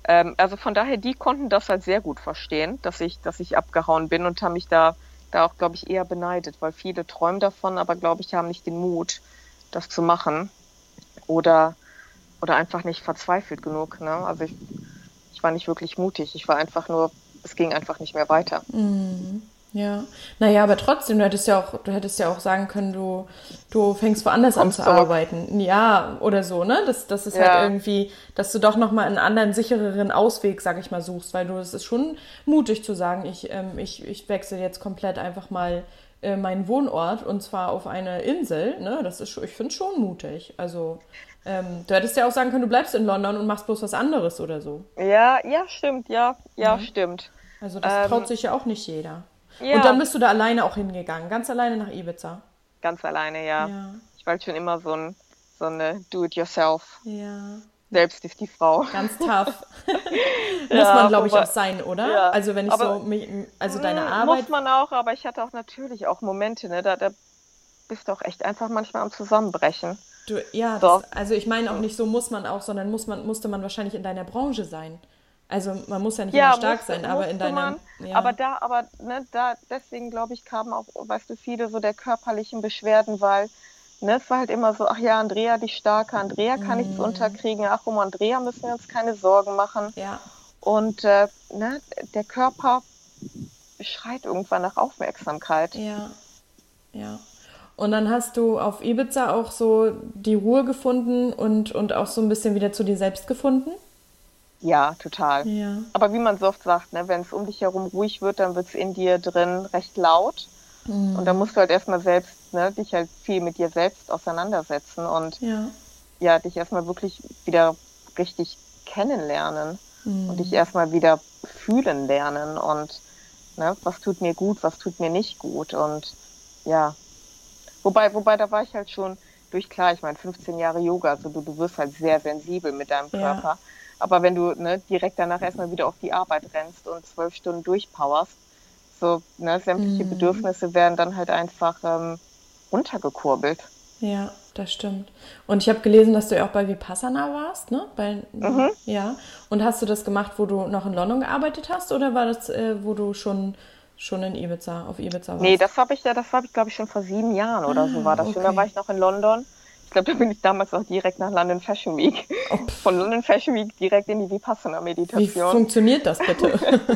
Ähm, also von daher, die konnten das halt sehr gut verstehen, dass ich, dass ich abgehauen bin und haben mich da, da auch, glaube ich, eher beneidet, weil viele träumen davon, aber glaube ich, haben nicht den Mut, das zu machen. Oder, oder einfach nicht verzweifelt genug. Ne? Also ich, ich war nicht wirklich mutig. Ich war einfach nur es ging einfach nicht mehr weiter. Mhm. Ja, naja, aber trotzdem, du hättest ja auch, du hättest ja auch sagen können, du, du fängst woanders an zu arbeiten. Ja, oder so, ne? Das, das ist halt ja. halt irgendwie, dass du doch nochmal einen anderen, sichereren Ausweg, sag ich mal, suchst, weil du, es ist schon mutig zu sagen, ich, ähm, ich, ich wechsle jetzt komplett einfach mal äh, meinen Wohnort und zwar auf eine Insel, ne? Das ist, ich finde schon mutig. Also, ähm, du hättest ja auch sagen können, du bleibst in London und machst bloß was anderes oder so. Ja, ja, stimmt, ja, ja, mhm. stimmt. Also das ähm, traut sich ja auch nicht jeder. Ja. Und dann bist du da alleine auch hingegangen, ganz alleine nach Ibiza. Ganz alleine, ja. ja. Ich war halt schon immer so, ein, so eine Do-it-yourself. Ja. Selbst ist die Frau. Ganz tough. muss ja, man, glaube ich, auch sein, oder? Ja. Also wenn ich aber, so, also deine hm, Arbeit. Muss man auch, aber ich hatte auch natürlich auch Momente, ne, da, da bist du auch echt einfach manchmal am Zusammenbrechen. Du, ja, das, also ich meine auch nicht so muss man auch, sondern muss man, musste man wahrscheinlich in deiner Branche sein. Also man muss ja nicht ja, immer stark musste, sein, aber in deiner. Ja. Aber da, aber ne, da, deswegen glaube ich, kamen auch, weißt du, viele so der körperlichen Beschwerden, weil ne, es war halt immer so, ach ja, Andrea, die starke, Andrea kann nichts mhm. unterkriegen, ach um Andrea müssen wir uns keine Sorgen machen. Ja. Und äh, ne, der Körper schreit irgendwann nach Aufmerksamkeit. Ja. Ja. Und dann hast du auf Ibiza auch so die Ruhe gefunden und, und auch so ein bisschen wieder zu dir selbst gefunden? Ja, total. Ja. Aber wie man so oft sagt, ne, wenn es um dich herum ruhig wird, dann wird es in dir drin recht laut. Mhm. Und dann musst du halt erstmal selbst, ne, dich halt viel mit dir selbst auseinandersetzen und ja, ja dich erstmal wirklich wieder richtig kennenlernen mhm. und dich erstmal wieder fühlen lernen und ne, was tut mir gut, was tut mir nicht gut. Und ja, wobei, wobei da war ich halt schon durch klar, ich meine, 15 Jahre Yoga, also du, du wirst halt sehr sensibel mit deinem Körper. Ja. Aber wenn du ne, direkt danach erstmal wieder auf die Arbeit rennst und zwölf Stunden durchpowerst, so ne, sämtliche mhm. Bedürfnisse werden dann halt einfach ähm, runtergekurbelt. Ja, das stimmt. Und ich habe gelesen, dass du ja auch bei Vipassana warst, ne? Bei, mhm. Ja. Und hast du das gemacht, wo du noch in London gearbeitet hast, oder war das, äh, wo du schon schon in Ibiza, auf Ibiza warst? Nee, das habe ich ja, das habe ich glaube ich schon vor sieben Jahren oder ah, so war das. Okay. Und da war ich noch in London ich glaube, da bin ich damals auch direkt nach London Fashion Week. Oh. Von London Fashion Week direkt in die Vipassana-Meditation. Wie funktioniert das bitte?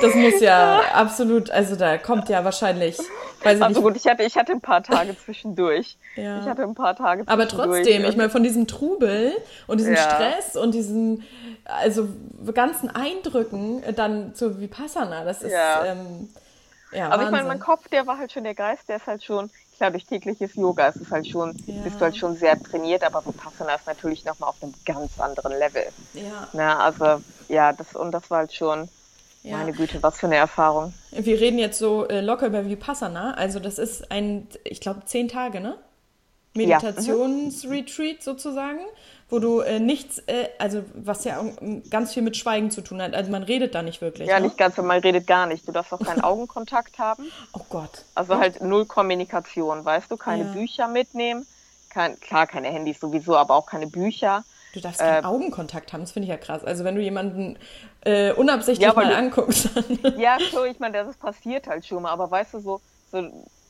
Das muss ja absolut, also da kommt ja wahrscheinlich. Weiß also nicht. gut, ich hatte, ich hatte ein paar Tage zwischendurch. Ja. Ich hatte ein paar Tage zwischendurch. Aber trotzdem, ich meine, von diesem Trubel und diesem ja. Stress und diesen, also ganzen Eindrücken dann zu Vipassana, das ist. Ja. Ähm, ja, Aber ich meine, mein Kopf, der war halt schon der Geist, der ist halt schon, klar, durch tägliches Yoga ist es halt schon, ja. bist du halt schon sehr trainiert, aber Vipassana ist natürlich nochmal auf einem ganz anderen Level. Ja. Na, also, ja, das, und das war halt schon, ja. Meine Güte, was für eine Erfahrung. Wir reden jetzt so äh, locker über Vipassana. Also das ist ein, ich glaube, zehn Tage, ne? Meditationsretreat sozusagen, wo du äh, nichts, äh, also was ja ganz viel mit Schweigen zu tun hat. Also man redet da nicht wirklich. Ja, ne? nicht ganz, man redet gar nicht. Du darfst auch keinen Augenkontakt haben. Oh Gott. Also halt null Kommunikation, weißt du? Keine ja. Bücher mitnehmen. Kein, klar, keine Handys sowieso, aber auch keine Bücher. Du darfst keinen äh, Augenkontakt haben, das finde ich ja krass. Also wenn du jemanden äh, unabsichtlich ja, mal du, anguckst. Ja, so, ich meine, das passiert halt schon mal, aber weißt du, so, so,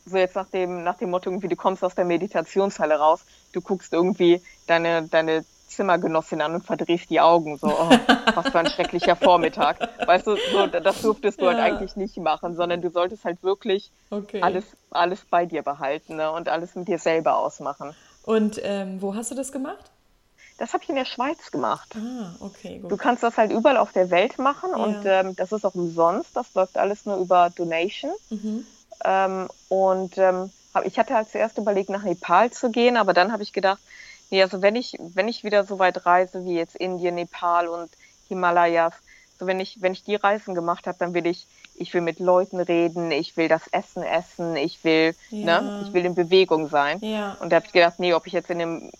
so jetzt nach dem, nach dem Motto, irgendwie, du kommst aus der Meditationshalle raus, du guckst irgendwie deine, deine Zimmergenossin an und verdrehst die Augen. So, oh, was für ein schrecklicher Vormittag. Weißt du, so, das durftest du halt ja. halt eigentlich nicht machen, sondern du solltest halt wirklich okay. alles, alles bei dir behalten ne? und alles mit dir selber ausmachen. Und ähm, wo hast du das gemacht? Das habe ich in der Schweiz gemacht. Ah, okay, gut. Du kannst das halt überall auf der Welt machen ja. und ähm, das ist auch umsonst. Das läuft alles nur über Donation. Mhm. Ähm, und ähm, hab, ich hatte halt zuerst überlegt, nach Nepal zu gehen, aber dann habe ich gedacht, nee, also wenn ich, wenn ich wieder so weit reise wie jetzt Indien, Nepal und Himalayas, so wenn ich, wenn ich die Reisen gemacht habe, dann will ich, ich will mit Leuten reden, ich will das Essen essen, ich will, ne, ja. ne, ich will in Bewegung sein. Ja. Und da habe ich gedacht, nee, ob ich jetzt in einem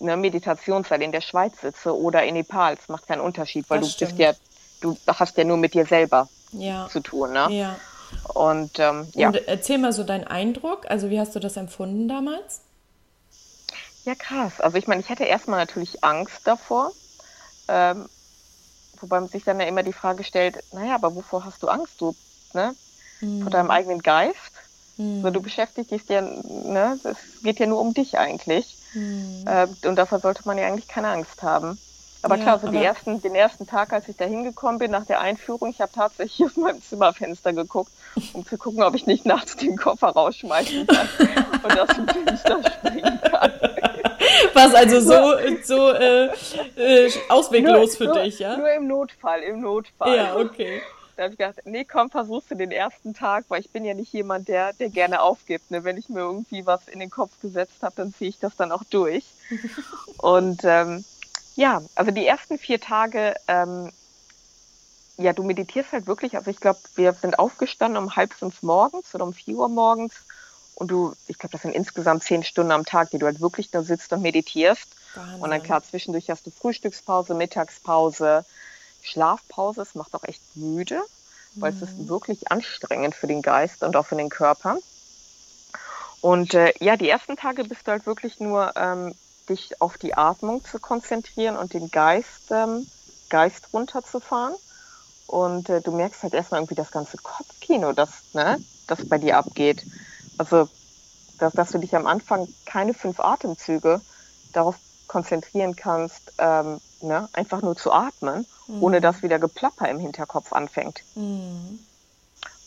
eine Meditationszeit in der Schweiz sitze oder in Nepal, es macht keinen Unterschied, weil das du stimmt. bist ja, du hast ja nur mit dir selber ja. zu tun, ne? Ja. Und, ähm, ja. Und erzähl mal so deinen Eindruck, also wie hast du das empfunden damals? Ja, krass. Also ich meine, ich hatte erstmal natürlich Angst davor, ähm, wobei man sich dann ja immer die Frage stellt, naja, aber wovor hast du Angst, du, ne? Hm. Vor deinem eigenen Geist? Hm. Also du beschäftigst dich ja, ne? Es geht ja nur um dich eigentlich. Mhm. Äh, und davor sollte man ja eigentlich keine Angst haben. Aber ja, klar, so die ersten, den ersten Tag, als ich da hingekommen bin, nach der Einführung, ich habe tatsächlich aus meinem Zimmerfenster geguckt, um zu gucken, ob ich nicht nachts den Koffer rausschmeißen kann und aus dem Fenster springen kann. Was also so, so äh, äh, ausweglos nur, für nur, dich, ja? Nur im Notfall, im Notfall. Ja, okay. Da habe ich gedacht, nee, komm, versuchst du den ersten Tag, weil ich bin ja nicht jemand, der, der gerne aufgibt. Ne? Wenn ich mir irgendwie was in den Kopf gesetzt habe, dann ziehe ich das dann auch durch. Und ähm, ja, also die ersten vier Tage, ähm, ja, du meditierst halt wirklich. Also ich glaube, wir sind aufgestanden um halb fünf morgens oder um vier Uhr morgens. Und du, ich glaube, das sind insgesamt zehn Stunden am Tag, die du halt wirklich da sitzt und meditierst. Wahnsinn. Und dann klar, zwischendurch hast du Frühstückspause, Mittagspause, Schlafpause. Es macht auch echt müde, weil mhm. es ist mhm. wirklich anstrengend für den Geist und auch für den Körper. Und äh, ja, die ersten Tage bist du halt wirklich nur ähm, dich auf die Atmung zu konzentrieren und den Geist, ähm, Geist runterzufahren. Und äh, du merkst halt erstmal irgendwie das ganze Kopfkino, das, ne, das bei dir abgeht. Also, dass, dass du dich am Anfang keine fünf Atemzüge darauf konzentrieren kannst, ähm, ne, einfach nur zu atmen, mhm. ohne dass wieder Geplapper im Hinterkopf anfängt. Mhm.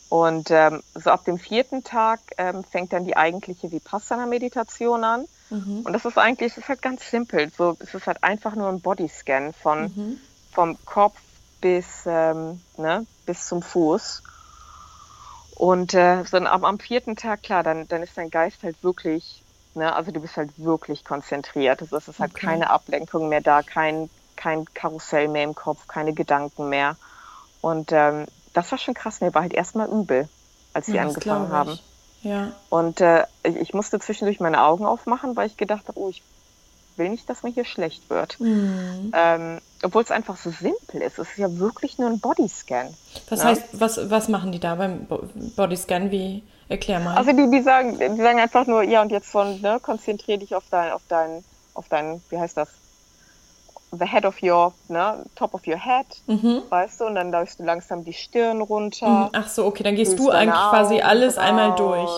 Und ähm, so ab dem vierten Tag ähm, fängt dann die eigentliche Vipassana-Meditation an. Mhm. Und das ist eigentlich, es ist halt ganz simpel. So, es ist halt einfach nur ein Bodyscan von mhm. vom Kopf bis ähm, ne, bis zum Fuß. Und äh, so am, am vierten Tag, klar, dann, dann ist dein Geist halt wirklich, ne, also du bist halt wirklich konzentriert. Also es ist halt okay. keine Ablenkung mehr da, kein, kein Karussell mehr im Kopf, keine Gedanken mehr. Und ähm, das war schon krass. Mir war halt erstmal übel, als wir ja, angefangen haben. Ja. Und äh, ich musste zwischendurch meine Augen aufmachen, weil ich gedacht habe, oh, ich will nicht, dass mir hier schlecht wird. Mhm. Ähm, Obwohl es einfach so simpel ist. Es ist ja wirklich nur ein Bodyscan. Was ne? heißt, was, was machen die da beim Bodyscan? Wie erklär mal. Also die, die sagen, die sagen einfach nur, ja und jetzt von, ne, konzentrier dich auf dein, auf dein, auf dein, wie heißt das? The head of your, ne, top of your head, mhm. weißt du, und dann läufst du langsam die Stirn runter. Mhm. Ach so, okay, dann gehst du eigentlich quasi alles Augen, einmal durch.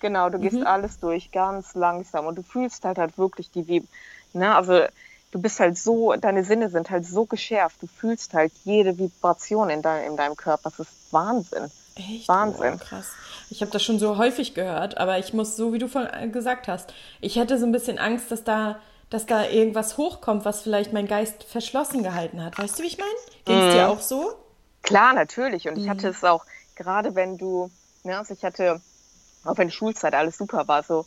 Genau, du gehst mhm. alles durch, ganz langsam und du fühlst halt halt wirklich die, wie, ne, also du bist halt so, deine Sinne sind halt so geschärft. Du fühlst halt jede Vibration in, dein, in deinem Körper. Das ist Wahnsinn. Echt? Wahnsinn. Oh, krass. Ich habe das schon so häufig gehört, aber ich muss, so wie du von, äh, gesagt hast, ich hätte so ein bisschen Angst, dass da, dass da irgendwas hochkommt, was vielleicht mein Geist verschlossen gehalten hat. Weißt du, wie ich meine? Ging es Mhm. dir auch so? Klar, natürlich. Und ich hatte es auch, gerade wenn du, ne, also ich hatte, auch wenn Schulzeit alles super war, so,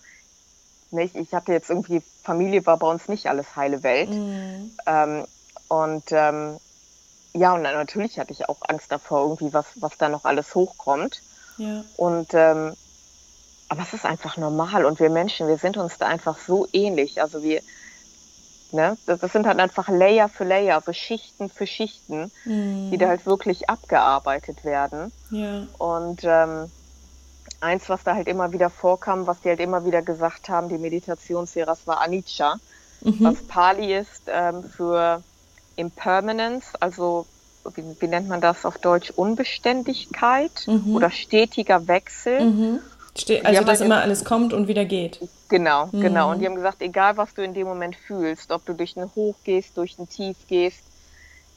ne, ich, ich hatte jetzt irgendwie, Familie war bei uns nicht alles heile Welt. Mhm. Ähm, und ähm, ja, und natürlich hatte ich auch Angst davor, irgendwie, was, was da noch alles hochkommt. Ja. Und ähm, aber es ist einfach normal und wir Menschen, wir sind uns da einfach so ähnlich. Also wir, ne, das, das sind halt einfach Layer für Layer, also Schichten für Schichten, Mhm. die da halt wirklich abgearbeitet werden. Ja. Und ähm, eins, was da halt immer wieder vorkam, was die halt immer wieder gesagt haben, die Meditationslehrer, das war Anicca, Mhm. was Pali ist ähm, für Impermanence, also wie, wie nennt man das auf Deutsch? Unbeständigkeit Mhm. oder stetiger Wechsel. Mhm. Ste also, dass halt immer alles kommt und wieder geht. Genau, Mhm. genau. Und die haben gesagt, egal was du in dem Moment fühlst, ob du durch ein Hoch gehst, durch ein Tief gehst,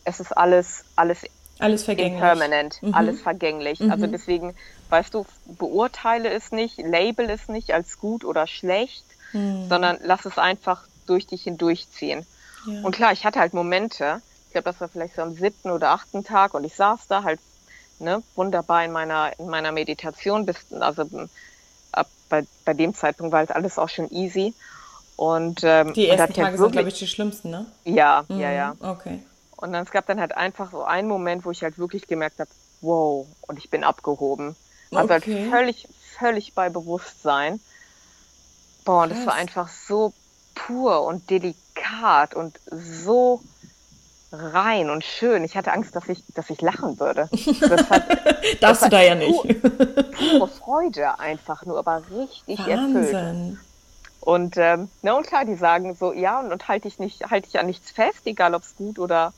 es ist alles, alles Alles vergänglich. impermanent, Mhm. alles vergänglich. Mhm. Also deswegen, weißt du, beurteile es nicht, label es nicht als gut oder schlecht, Mhm. sondern lass es einfach durch dich hindurchziehen. Ja. Und klar, ich hatte halt Momente, ich glaube, das war vielleicht so am siebten oder achten Tag und ich saß da halt ne, wunderbar in meiner, in meiner Meditation, bis, also ab bei, bei dem Zeitpunkt war halt alles auch schon easy. Und, ähm, die ersten halt Tage sind, wirklich, glaube ich, die schlimmsten, ne? ja, Mhm. ja, ja. Okay. Und dann es gab dann halt einfach so einen Moment, wo ich halt wirklich gemerkt habe, wow, und ich bin abgehoben. Also Okay. halt völlig, völlig bei Bewusstsein. Boah, und das war Krass. einfach so pur und delikat und so rein und schön. Ich hatte Angst, dass ich, dass ich lachen würde. Das hat Darfst du war da ja nicht. pure Freude einfach nur, aber richtig erfüllt. Wahnsinn. Und, ähm, na und klar, die sagen so, ja, und, und halte ich nicht, halte ich an nichts fest, egal ob es gut oder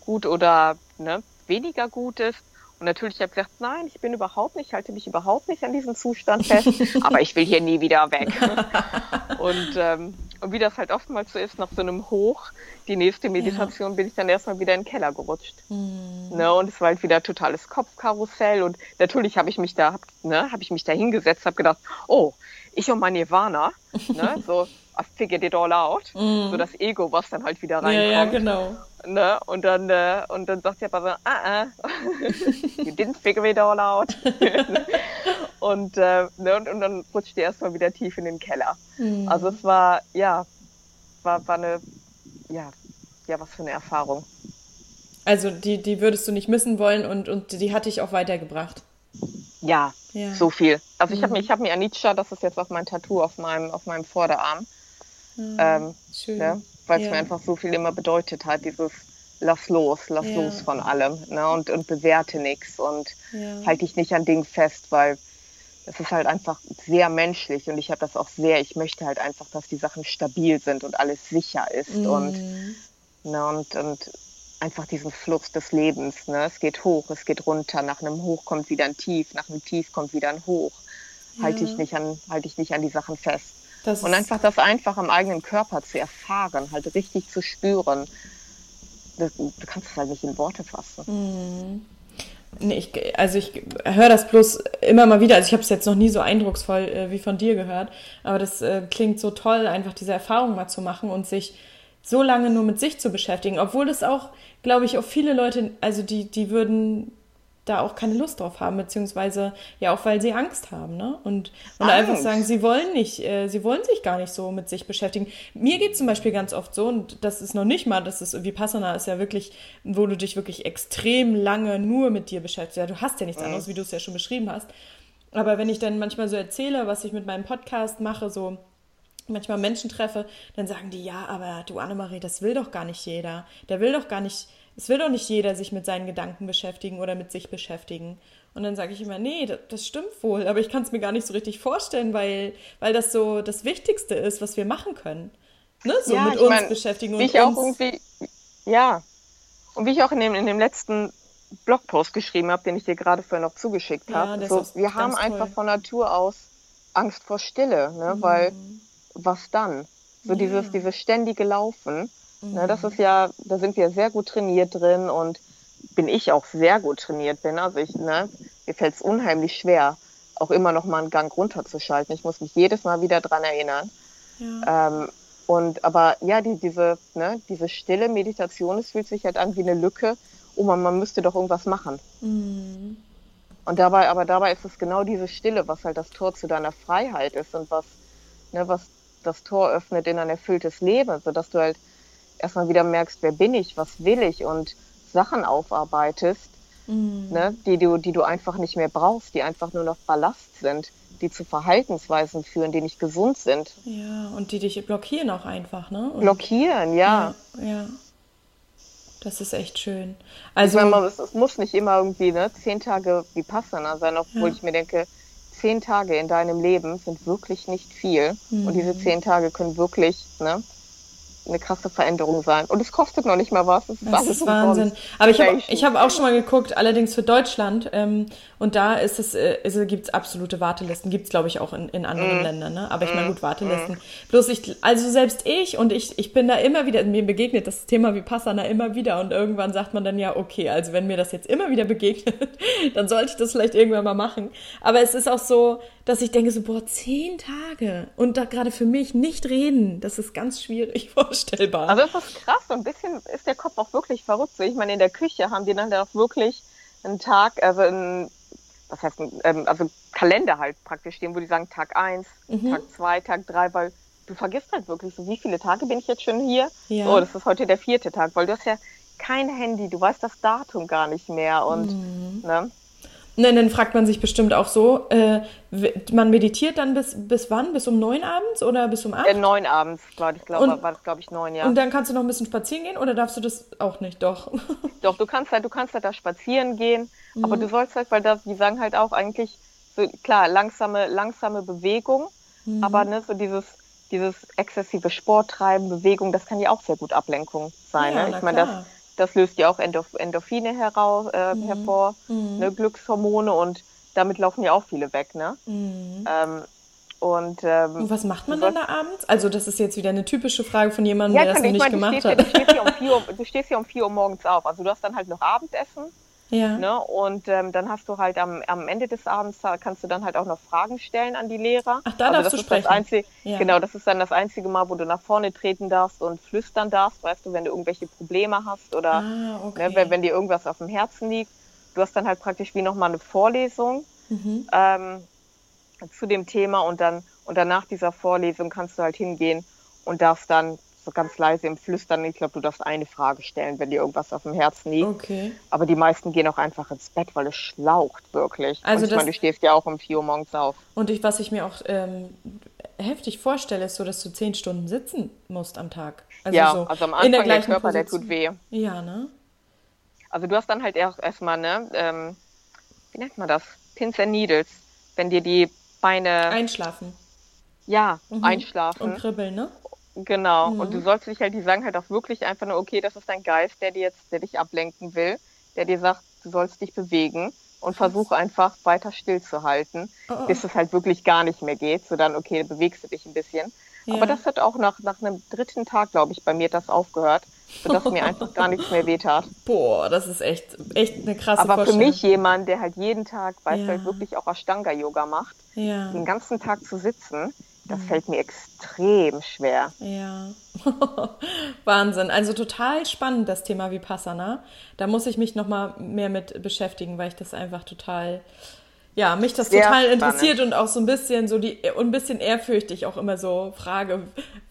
gut oder ne, weniger gut ist. Und natürlich habe ich gesagt, nein, ich bin überhaupt nicht, halte mich überhaupt nicht an diesem Zustand fest, aber ich will hier nie wieder weg. und, ähm, und wie das halt oftmals so ist, nach so einem Hoch, die nächste Meditation bin ich dann erstmal wieder in den Keller gerutscht. Mhm. Ne, und es war halt wieder totales Kopfkarussell und natürlich habe ich mich da, hab, ne, habe ich mich da hingesetzt, habe gedacht, oh, ich und mein Nirvana, ne, so I figured it all out, so das Ego, was dann halt wieder Mhm. Ja, reinkommt. ja, genau. Ne? Und dann, äh, und dann sagt der Papa, ah, ah, you didn't figure it all out. und, äh, ne? und, und dann rutscht die erstmal wieder tief in den Keller. Mhm. Also es war, ja, war, war eine, ja, ja, was für eine Erfahrung. Also die, die würdest du nicht missen wollen und, und die hat dich auch weitergebracht. Ja, Ja. so viel. Also ich habe mir, ich habe mir Anicca, das ist jetzt auf mein Tattoo auf meinem, auf meinem Vorderarm, ähm, Schön. ne? Weil es Ja. mir einfach so viel immer bedeutet hat, dieses lass los, lass Ja. los von allem ne? und, und bewerte nichts und Ja. halte dich nicht an Dingen fest, weil es ist halt einfach sehr menschlich und ich habe das auch sehr, ich möchte halt einfach, dass die Sachen stabil sind und alles sicher ist und, Mhm. ne, und, und einfach diesen Fluss des Lebens. Ne? Es geht hoch, es geht runter, nach einem Hoch kommt wieder ein Tief, nach einem Tief kommt wieder ein Hoch. Halte ich nicht an, halte ich nicht an die Sachen fest. Das Und einfach das einfach am eigenen Körper zu erfahren, halt richtig zu spüren. Das, du kannst es halt nicht in Worte fassen. Mhm. Nee, ich, also ich höre das bloß immer mal wieder. Also ich habe es jetzt noch nie so eindrucksvoll äh, wie von dir gehört, aber das äh, klingt so toll, einfach diese Erfahrung mal zu machen und sich so lange nur mit sich zu beschäftigen, obwohl es auch, glaube ich, auch viele Leute, also die, die würden da auch keine Lust drauf haben, beziehungsweise ja auch, weil sie Angst haben, ne? Und, und einfach Angst. sagen, sie wollen nicht, äh, sie wollen sich gar nicht so mit sich beschäftigen. Mir geht zum Beispiel ganz oft so, und das ist noch nicht mal, das ist, Vipassana ist ja wirklich, wo du dich wirklich extrem lange nur mit dir beschäftigst. Ja, du hast ja nichts anderes, wie du es ja schon beschrieben hast. Aber wenn ich dann manchmal so erzähle, was ich mit meinem Podcast mache, so manchmal Menschen treffe, dann sagen die, ja, aber du Annemarie, das will doch gar nicht jeder. Der will doch gar nicht, es will doch nicht jeder sich mit seinen Gedanken beschäftigen oder mit sich beschäftigen. Und dann sage ich immer, nee, das, das stimmt wohl, aber ich kann es mir gar nicht so richtig vorstellen, weil, weil das so das Wichtigste ist, was wir machen können. Ne? So Ja, mit uns mein, beschäftigen Wie und ich auch uns. irgendwie, ja. Und wie ich auch in dem, in dem letzten Blogpost geschrieben habe, den ich dir gerade vorher noch zugeschickt Ja, habe. so, wir haben toll. einfach von Natur aus Angst vor Stille, ne? Mhm. weil was dann? So dieses, dieses ständige Laufen Mhm. Ne, das ist ja, da sind wir sehr gut trainiert drin und bin ich auch sehr gut trainiert bin. Also ich, ne, mir fällt es unheimlich schwer, auch immer noch mal einen Gang runterzuschalten. Ich muss mich jedes Mal wieder dran erinnern. Ja. Ähm, und aber ja, die, diese, ne, diese stille Meditation, es fühlt sich halt an wie eine Lücke. Oh man, man müsste doch irgendwas machen. Mhm. Und dabei, aber dabei ist es genau diese Stille, was halt das Tor zu deiner Freiheit ist und was, ne, was das Tor öffnet in ein erfülltes Leben, sodass du halt erstmal wieder merkst, wer bin ich, was will ich und Sachen aufarbeitest, mhm. ne, die, du, die du einfach nicht mehr brauchst, die einfach nur noch Ballast sind, die zu Verhaltensweisen führen, die nicht gesund sind. Ja, und die dich blockieren auch einfach, ne? Und blockieren, ja. ja. Ja, das ist echt schön. Also, meine, es, es, muss nicht immer irgendwie ne, zehn Tage Vipassana sein, obwohl ja. ich mir denke, zehn Tage in deinem Leben sind wirklich nicht viel. Mhm. Und diese zehn Tage können wirklich ne, eine krasse Veränderung sein. Und es kostet noch nicht mal was. Das ist, das ist Wahnsinn. Aber ich habe ich hab auch schon mal geguckt, allerdings für Deutschland. Ähm, und da ist es, äh, also gibt es absolute Wartelisten. Gibt es, glaube ich, auch in, in anderen mm. Ländern. Ne? Aber ich meine, mm. gut, Wartelisten. Mm. Bloß ich, also selbst ich und ich, ich bin da immer wieder, mir begegnet das Thema wie Passana immer wieder. Und irgendwann sagt man dann ja, okay, also wenn mir das jetzt immer wieder begegnet, dann sollte ich das vielleicht irgendwann mal machen. Aber es ist auch so, dass ich denke so, boah, zehn Tage. Und da gerade für mich nicht reden, das ist ganz schwierig vorstellbar. Also das ist krass. So ein bisschen ist der Kopf auch wirklich verrückt. Ich meine, in der Küche haben die dann auch wirklich einen Tag, also ein, was heißt, ähm, also Kalender halt praktisch stehen, wo die sagen Tag 1, mhm. Tag 2, Tag 3, weil du vergisst halt wirklich so, wie viele Tage bin ich jetzt schon hier? Ja. Oh, das ist heute der vierte Tag, weil du hast ja kein Handy, du weißt das Datum gar nicht mehr und, mhm. ne? Ne, dann fragt man sich bestimmt auch so, äh, man meditiert dann bis, bis wann? Bis um neun abends oder bis um acht? Äh, neun abends, glaube ich, glaub, war das, glaube ich, neun, ja. Und dann kannst du noch ein bisschen spazieren gehen oder darfst du das auch nicht? Doch. Doch, du kannst halt, du kannst halt da spazieren gehen, mhm. aber du sollst halt, weil das, die sagen halt auch eigentlich, so, klar, langsame, langsame Bewegung, mhm. aber ne, so dieses, dieses exzessive Sporttreiben, Bewegung, das kann ja auch sehr gut Ablenkung sein. Ja, ne? Ich meine, das das löst ja auch Endorph Endorphine heraus, äh, mhm. hervor, mhm. Ne, Glückshormone und damit laufen ja auch viele weg. Ne? Mhm. Ähm, und, ähm, und, was macht man dann da abends? Also das ist jetzt wieder eine typische Frage von jemandem, ja, der das noch nicht meine, gemacht hat. du, stehst um 4 Uhr, du stehst hier um 4 Uhr morgens auf. Also du hast dann halt noch Abendessen. Ja. Ne? Und ähm, dann hast du halt am, am Ende des Abends kannst du dann halt auch noch Fragen stellen an die Lehrer. Ach, da also darfst du sprechen. Einzige, ja. Genau, das ist dann das einzige Mal, wo du nach vorne treten darfst und flüstern darfst, weißt du, wenn du irgendwelche Probleme hast oder ah, okay. ne, wenn, wenn, dir irgendwas auf dem Herzen liegt. Du hast dann halt praktisch wie nochmal eine Vorlesung mhm. ähm, zu dem Thema und dann und danach dieser Vorlesung kannst du halt hingehen und darfst dann so ganz leise im Flüstern. Ich glaube, du darfst eine Frage stellen, wenn dir irgendwas auf dem Herzen liegt. Okay. Aber die meisten gehen auch einfach ins Bett, weil es schlaucht wirklich. Also und ich meine, du stehst ja auch um 4 Uhr morgens auf. Und ich, was ich mir auch ähm, heftig vorstelle, ist so, dass du zehn Stunden sitzen musst am Tag. Also ja, so also am Anfang der, der Körper, Position. der tut weh. Ja, ne? Also du hast dann halt erstmal, ne, ähm, wie nennt man das? Pins and Needles. Wenn dir die Beine... Einschlafen. Ja, mhm. einschlafen. Und kribbeln, ne? Genau. Mhm. Und du sollst dich halt, die sagen halt auch wirklich einfach nur, okay, das ist dein Geist, der dir jetzt, der dich ablenken will, der dir sagt, du sollst dich bewegen und versuch einfach weiter stillzuhalten, oh, oh. bis es halt wirklich gar nicht mehr geht. So dann, okay, bewegst du dich ein bisschen. Ja. Aber das hat auch nach, nach einem dritten Tag, glaube ich, bei mir das aufgehört, sodass mir einfach gar nichts mehr wehtat. Boah, das ist echt, echt eine krasse Aber für mich jemand, der halt jeden Tag, weißt ja. du, halt wirklich auch Ashtanga-Yoga macht, ja. den ganzen Tag zu sitzen, das fällt mir extrem schwer. Ja, Wahnsinn. Also total spannend das Thema Vipassana. Da muss ich mich noch mal mehr mit beschäftigen, weil ich das einfach total, ja, mich das Sehr total spannend. interessiert und auch so ein bisschen so die und ein bisschen ehrfürchtig auch immer so frage,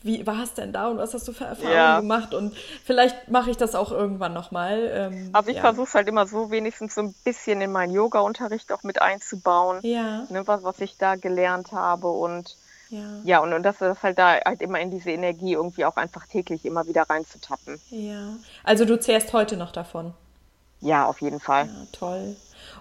wie war es denn da und was hast du für Erfahrungen ja. gemacht und vielleicht mache ich das auch irgendwann noch mal. Ähm, also ich ja. versuche halt immer so wenigstens so ein bisschen in meinen Yoga-Unterricht auch mit einzubauen, ja. ne, was was ich da gelernt habe und ja, ja und, und das ist halt da halt immer in diese Energie irgendwie auch einfach täglich immer wieder reinzutappen. Ja, also du zehrst heute noch davon? Ja, auf jeden Fall. Ja, toll.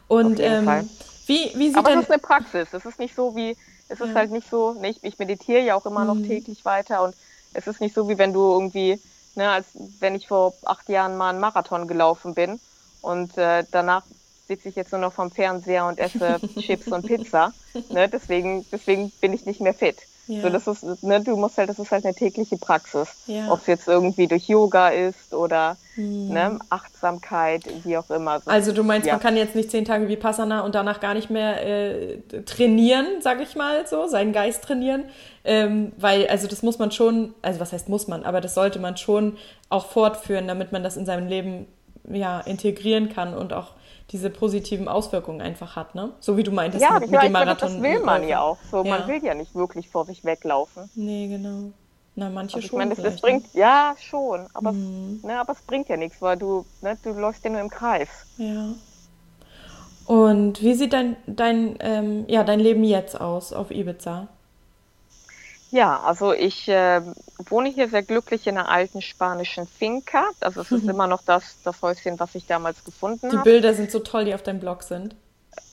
Und ähm, wie, wie sieht Aber denn... es ist eine Praxis. Es ist nicht so wie, es ist halt nicht so, ne, ich, ich meditiere ja auch immer mhm. noch täglich weiter und es ist nicht so wie wenn du irgendwie, ne, als wenn ich vor acht Jahren mal einen Marathon gelaufen bin und äh, danach sitze ich jetzt nur noch vom Fernseher und esse Chips und Pizza. Ne? Deswegen, deswegen bin ich nicht mehr fit. Ja. So, das ist, ne, du musst halt, das ist halt eine tägliche Praxis. Ja. Ob es jetzt irgendwie durch Yoga ist oder hm. ne, Achtsamkeit, wie auch immer. So, also du meinst, ja. man kann jetzt nicht zehn Tage wie Passana und danach gar nicht mehr äh, trainieren, sag ich mal so, seinen Geist trainieren. Ähm, weil, also das muss man schon, also was heißt muss man, aber das sollte man schon auch fortführen, damit man das in seinem Leben ja, integrieren kann und auch diese positiven Auswirkungen einfach hat, ne? So wie du meintest ja, mit, mit dem Marathon. das will man ja auch. So, ja. man will ja nicht wirklich vor sich weglaufen. Nee, genau. Na, manche also ich schon. Meine, das, das bringt, ne? ja, schon, aber, mhm. ne, aber es bringt ja nichts, weil du, ne, du läufst ja nur im Kreis. Ja. Und wie sieht dein, dein, ähm, ja, dein Leben jetzt aus auf Ibiza? Ja, also ich äh, wohne hier sehr glücklich in einer alten spanischen Finca. Also es ist mhm. immer noch das, das Häuschen, was ich damals gefunden habe. Die Bilder sind so toll, die auf deinem Blog sind.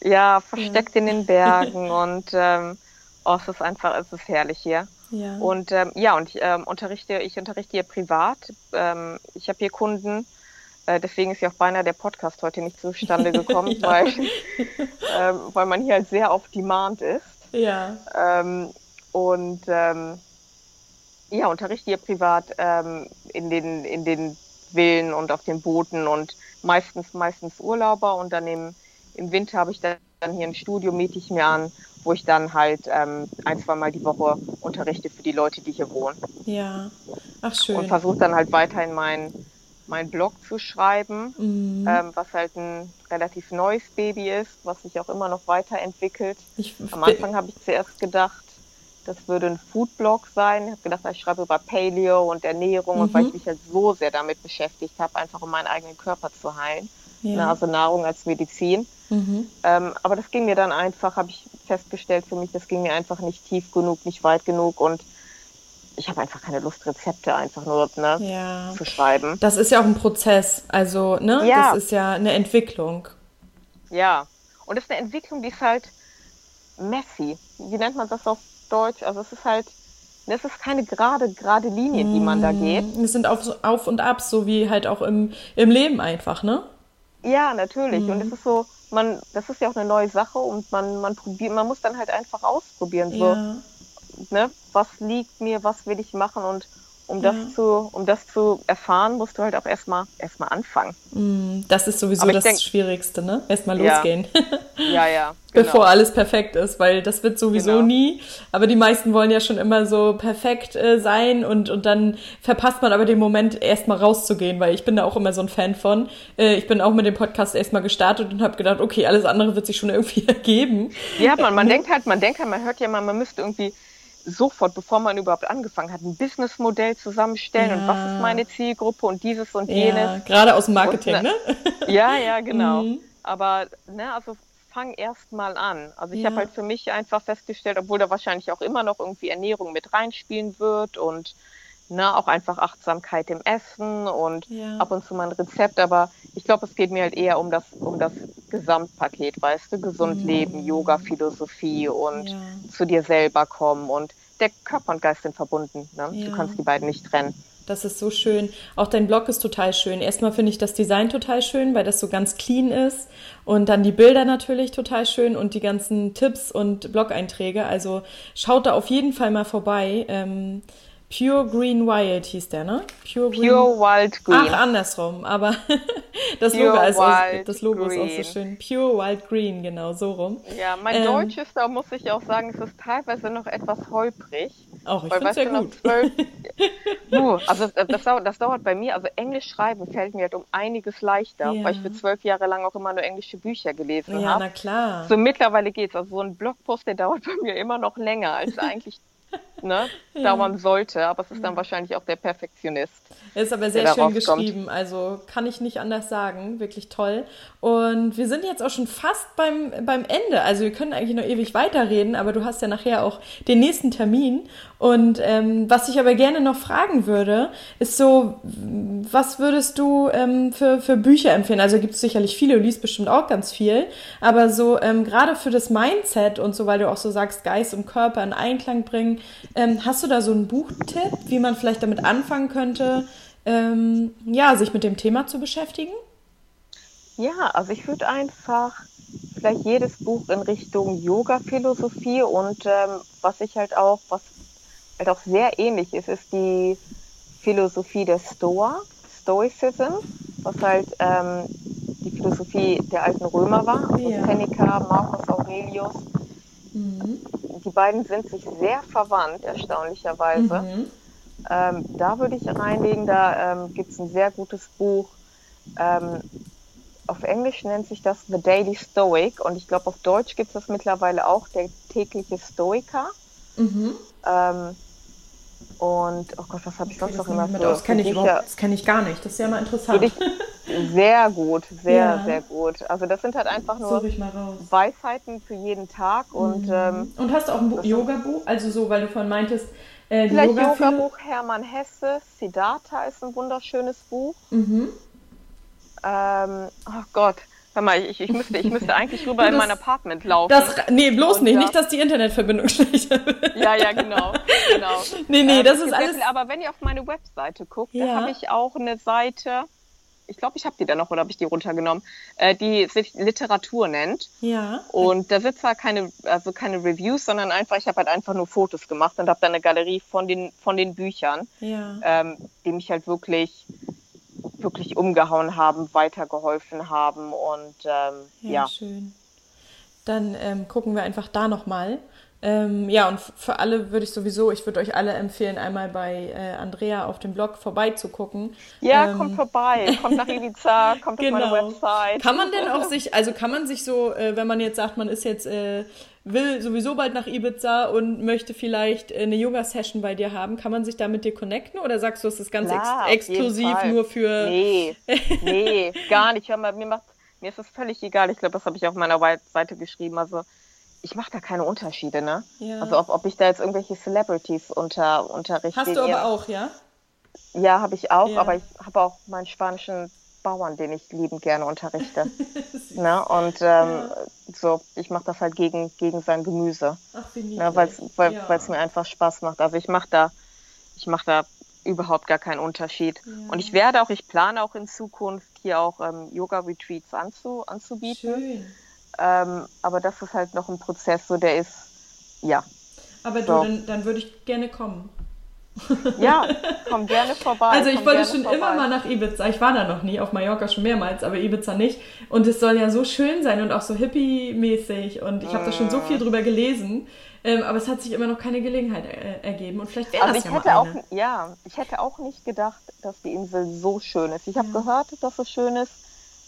Ja, versteckt ja. in den Bergen und ähm, oh, es ist einfach, es ist herrlich hier. Ja. Und ähm, ja, und ich ähm, unterrichte, ich unterrichte hier privat. Ähm, ich habe hier Kunden, äh, deswegen ist ja auch beinahe der Podcast heute nicht zustande gekommen, ja. weil, ähm, weil man hier halt sehr auf Demand ist. Ja. Ähm, und ähm, ja, unterrichte hier privat ähm, in, den, in den Villen und auf den Booten und meistens, meistens Urlauber und dann im, im Winter habe ich dann hier ein Studio, miete ich mir an, wo ich dann halt ähm, ein, zwei Mal die Woche unterrichte für die Leute, die hier wohnen. Ja, ach schön. Und versuche dann halt weiterhin mein, mein Blog zu schreiben, mhm. ähm, was halt ein relativ neues Baby ist, was sich auch immer noch weiterentwickelt. Ich, Am Anfang habe ich zuerst gedacht, das würde ein Foodblog sein. Ich habe gedacht, ich schreibe über Paleo und Ernährung mhm. und weil ich mhm. mich halt so sehr damit beschäftigt habe, einfach um meinen eigenen Körper zu heilen. Ja. Ne, also Nahrung als Medizin. Mhm. Ähm, aber das ging mir dann einfach, habe ich festgestellt für mich, das ging mir einfach nicht tief genug, nicht weit genug und ich habe einfach keine Lust, Rezepte einfach nur ne, ja. zu schreiben. Das ist ja auch ein Prozess, also ne, ja. das ist ja eine Entwicklung. Ja, und das ist eine Entwicklung, die ist halt messy. Wie nennt man das auf Deutsch. Also es ist halt, es ist keine gerade, gerade Linie, die man da geht. Mm, es sind auf, auf und ab, so wie halt auch im, im Leben einfach, ne? Ja, natürlich. Mhm. Und es ist so, man, das ist ja auch eine neue Sache und man, man probiert, man muss dann halt einfach ausprobieren. So, ja. ne, was liegt mir, was will ich machen und um das zu, um das zu erfahren, musst du halt auch erstmal erstmal anfangen. Mm, das ist sowieso das denk, Schwierigste, ne? Erstmal losgehen. Ja, ja. Genau. Bevor alles perfekt ist, weil das wird sowieso genau. nie. Aber die meisten wollen ja schon immer so perfekt äh, sein und, und dann verpasst man aber den Moment, erstmal rauszugehen, weil ich bin da auch immer so ein Fan von. Äh, ich bin auch mit dem Podcast erstmal gestartet und habe gedacht, okay, alles andere wird sich schon irgendwie ergeben. Ja, man, man denkt halt, man denkt halt, man hört ja mal, man müsste irgendwie sofort, bevor man überhaupt angefangen hat, ein Businessmodell zusammenstellen ja. und was ist meine Zielgruppe und dieses und jenes. Ja, gerade aus dem Marketing, und, ne? Ja, ja, genau. Mhm. Aber, ne, also fang erst mal an. Also ich ja. habe halt für mich einfach festgestellt, obwohl da wahrscheinlich auch immer noch irgendwie Ernährung mit reinspielen wird und ne, auch einfach Achtsamkeit im Essen und ja. ab und zu mal ein Rezept, aber ich glaube, es geht mir halt eher um das, um das Gesamtpaket, weißt du, gesund mhm. leben, Yoga, Philosophie und ja. zu dir selber kommen und der Körper und Geist sind verbunden. Ne? Ja. Du kannst die beiden nicht trennen. Das ist so schön. Auch dein Blog ist total schön. Erstmal finde ich das Design total schön, weil das so ganz clean ist. Und dann die Bilder natürlich total schön und die ganzen Tipps und Blog-Einträge. Also schaut da auf jeden Fall mal vorbei. Ähm, Pure Green Wild hieß der, ne? Pure, Green... Pure Wild Green. Ach, andersrum, aber das Pure Logo, ist, auch, das Logo ist auch so schön. Pure Wild Green, genau, so rum. Ja, mein ähm, Deutsch ist, da muss ich auch sagen, es ist teilweise noch etwas holprig. Auch, ich finde es sehr gut. Zwölf, uh, also das dauert, das dauert bei mir, also Englisch schreiben fällt mir halt um einiges leichter, ja. weil ich für zwölf Jahre lang auch immer nur englische Bücher gelesen habe. Ja, hab. na klar. So mittlerweile geht's. Also so ein Blogpost, der dauert bei mir immer noch länger als eigentlich ne, ja. dauern sollte, aber es ist dann wahrscheinlich auch der Perfektionist. Ist aber sehr schön geschrieben, also kann ich nicht anders sagen, wirklich toll. Und wir sind jetzt auch schon fast beim, beim Ende, also wir können eigentlich noch ewig weiterreden, aber du hast ja nachher auch den nächsten Termin. Und ähm, was ich aber gerne noch fragen würde, ist so, was würdest du ähm, für, für Bücher empfehlen? Also gibt es sicherlich viele, du liest bestimmt auch ganz viel, aber so ähm, gerade für das Mindset und so, weil du auch so sagst, Geist und Körper in Einklang bringen, ähm, hast du da so einen Buchtipp, wie man vielleicht damit anfangen könnte, ähm, ja, sich mit dem Thema zu beschäftigen? Ja, also ich würde einfach vielleicht jedes Buch in Richtung Yoga-Philosophie und ähm, was ich halt auch, was halt auch sehr ähnlich ist, ist die Philosophie der Stoa, Stoicism, was halt ähm, die Philosophie der alten Römer war, also ja. Seneca, Marcus Aurelius. Mhm. Die beiden sind sich sehr verwandt, erstaunlicherweise. Mhm. Ähm, da würde ich reinlegen, da ähm, gibt es ein sehr gutes Buch. Ähm, auf Englisch nennt sich das The Daily Stoic und ich glaube, auf Deutsch gibt es das mittlerweile auch, der tägliche Stoiker. Mhm. Ähm, und, oh Gott, was habe ich sonst noch immer für Das kenne ich, überhaupt, kenn ich gar nicht. Das ist ja mal interessant. Ich, sehr gut, sehr, ja. sehr gut. Also das sind halt einfach nur Weisheiten für jeden Tag. Und, mhm. ähm, und hast du auch ein Yoga-Buch? Also so, weil du vorhin meintest, äh, Vielleicht Yoga-Buch Hermann Hesse, Siddhartha ist ein wunderschönes Buch. Mhm. Ähm, oh Gott, Hör mal, ich, ich, müsste, ich müsste eigentlich rüber das, in mein Apartment laufen. Das, nee, bloß nicht. Ja. Nicht, dass die Internetverbindung schlechter wird. Ja, ja, genau. genau. Nee, nee, ähm, das ist alles. aber wenn ihr auf meine Webseite guckt, ja. da habe ich auch eine Seite. Ich glaube, ich habe die da noch oder habe ich die runtergenommen, äh, die sich Literatur nennt. Ja. Und da wird zwar keine, also keine Reviews, sondern einfach, ich habe halt einfach nur Fotos gemacht und habe da eine Galerie von den, von den Büchern, ja. ähm, die mich halt wirklich wirklich umgehauen haben, weitergeholfen haben und ähm, ja, ja. Schön. Dann ähm, gucken wir einfach da nochmal. Ähm, ja, und für alle würde ich sowieso, ich würde euch alle empfehlen, einmal bei äh, Andrea auf dem Blog vorbeizugucken. Ja, ähm, kommt vorbei, kommt nach Ibiza, kommt genau. auf meine genau. Website. Kann man denn auch sich, also kann man sich so, äh, wenn man jetzt sagt, man ist jetzt äh, will sowieso bald nach Ibiza und möchte vielleicht eine Yoga-Session bei dir haben, kann man sich da mit dir connecten oder sagst du, es ist ganz Klar, ex exklusiv nur für. Nee, nee, gar nicht. Hör mal, mir, macht, mir ist das völlig egal. Ich glaube, das habe ich auf meiner Seite geschrieben. Also ich mache da keine Unterschiede, ne? Ja. Also ob, ob ich da jetzt irgendwelche Celebrities unter, unterrichte. Hast du aber auch, ja? Ja, habe ich auch, ja. aber ich habe auch meinen spanischen Bauern, den ich liebend gerne unterrichte. ne? Und ähm, ja. so, ich mache das halt gegen, gegen sein Gemüse. Ach, ne? Weil's, weil es ja. mir einfach Spaß macht. Also ich mache da, ich mache da überhaupt gar keinen Unterschied. Ja. Und ich werde auch, ich plane auch in Zukunft hier auch ähm, Yoga-Retreats anzu, anzubieten. Schön. Ähm, aber das ist halt noch ein Prozess, so der ist, ja. Aber so. du, dann, dann würde ich gerne kommen. Ja, komm gerne vorbei. Also ich wollte schon vorbei. immer mal nach Ibiza. Ich war da noch nie, auf Mallorca schon mehrmals, aber Ibiza nicht. Und es soll ja so schön sein und auch so hippie-mäßig. Und ich habe mm. da schon so viel drüber gelesen. Ähm, aber es hat sich immer noch keine Gelegenheit äh, ergeben. Und vielleicht wäre also das ich ja hätte auch, Ja, ich hätte auch nicht gedacht, dass die Insel so schön ist. Ich habe ja. gehört, dass es schön ist.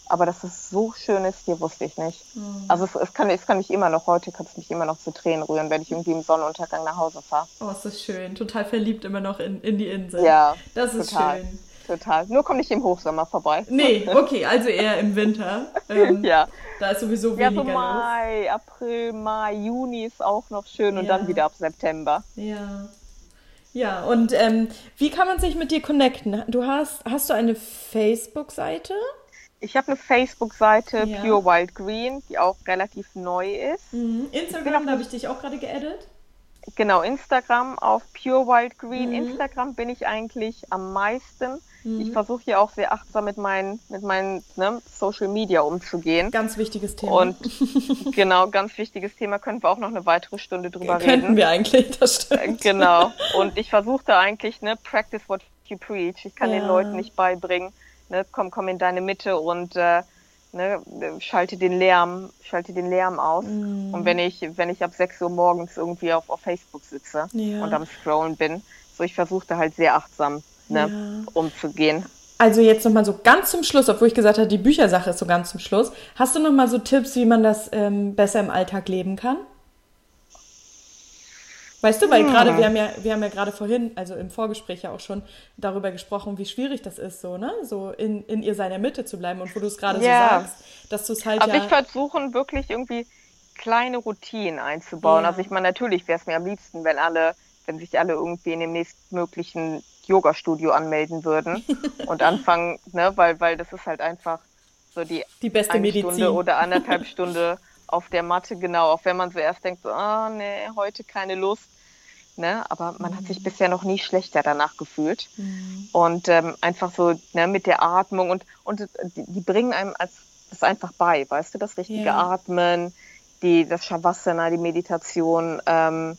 Aber dass es so schön ist, hier wusste ich nicht. Mhm. Also es, es, kann, es kann mich immer noch, heute kann es mich immer noch zu Tränen rühren, wenn ich irgendwie im Sonnenuntergang nach Hause fahre. Oh, ist das schön. Total verliebt immer noch in, in die Insel. Ja, das ist total. schön. Total. Nur komm nicht im Hochsommer vorbei. Nee, okay, also eher im Winter. Ähm, ja. Da ist sowieso weniger ja, so Mai, los. April, Mai, Juni ist auch noch schön ja. und dann wieder ab September. Ja. Ja, und ähm, wie kann man sich mit dir connecten? Du hast, hast du eine Facebook-Seite? Ich habe eine Facebook-Seite ja. Pure Wild Green, die auch relativ neu ist. Mhm. Instagram, da habe ich dich auch gerade geaddet. Genau, Instagram auf Pure Wild Green. Mhm. Instagram bin ich eigentlich am meisten. Mhm. Ich versuche hier auch sehr achtsam mit meinen, mit meinen ne, Social Media umzugehen. Ganz wichtiges Thema. Und genau, ganz wichtiges Thema. Können wir auch noch eine weitere Stunde drüber Könnten reden. Könnten wir eigentlich, das stimmt. Äh, genau. Und ich versuche da eigentlich, ne, practice what you preach. Ich kann ja. den Leuten nicht beibringen, ne, komm, komm in deine Mitte und äh, ne, schalte den Lärm, schalte den Lärm aus. Mm. Und wenn ich, wenn ich ab 6 Uhr morgens irgendwie auf, auf Facebook sitze ja. und am Scrollen bin, so ich versuche da halt sehr achtsam ne, ja. umzugehen. Also jetzt nochmal so ganz zum Schluss, obwohl ich gesagt habe, die Büchersache ist so ganz zum Schluss. Hast du nochmal so Tipps, wie man das ähm, besser im Alltag leben kann? Weißt du, weil ja. gerade, wir haben ja, wir haben ja gerade vorhin, also im Vorgespräch ja auch schon darüber gesprochen, wie schwierig das ist, so, ne? So in, in ihr seiner Mitte zu bleiben und wo du es gerade ja. so sagst, dass du es halt. Also ja ich versuche wirklich irgendwie kleine Routinen einzubauen. Ja. Also ich meine, natürlich wäre es mir am liebsten, wenn alle, wenn sich alle irgendwie in dem nächstmöglichen Yoga-Studio anmelden würden und anfangen, ne, weil, weil das ist halt einfach so die, die beste eine Medizin. Stunde oder anderthalb Stunde auf der Matte, genau, auch wenn man so erst denkt, so, oh nee, heute keine Lust. Ne? Aber man mhm. hat sich mhm. bisher noch nie schlechter danach gefühlt. Mhm. Und ähm, einfach so ne, mit der Atmung und, und die, die bringen einem als, das einfach bei, weißt du, das richtige ja. Atmen, die, das Shavasana, die Meditation, ähm,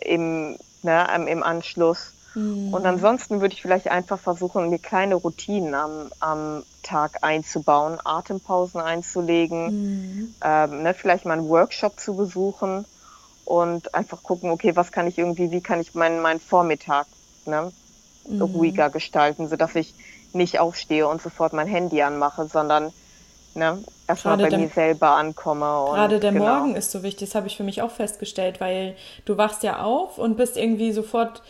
im, ne, im Anschluss. Mhm. Und ansonsten würde ich vielleicht einfach versuchen, mir kleine Routinen am, am Tag einzubauen, Atempausen einzulegen, mhm. ähm, ne, vielleicht mal einen Workshop zu besuchen und einfach gucken, okay, was kann ich irgendwie, wie kann ich meinen, meinen Vormittag ne, mhm. ruhiger gestalten, sodass ich nicht aufstehe und sofort mein Handy anmache, sondern ne, erstmal bei der, mir selber ankomme. Und, gerade der genau. Morgen ist so wichtig, das habe ich für mich auch festgestellt, weil du wachst ja auf und bist irgendwie sofort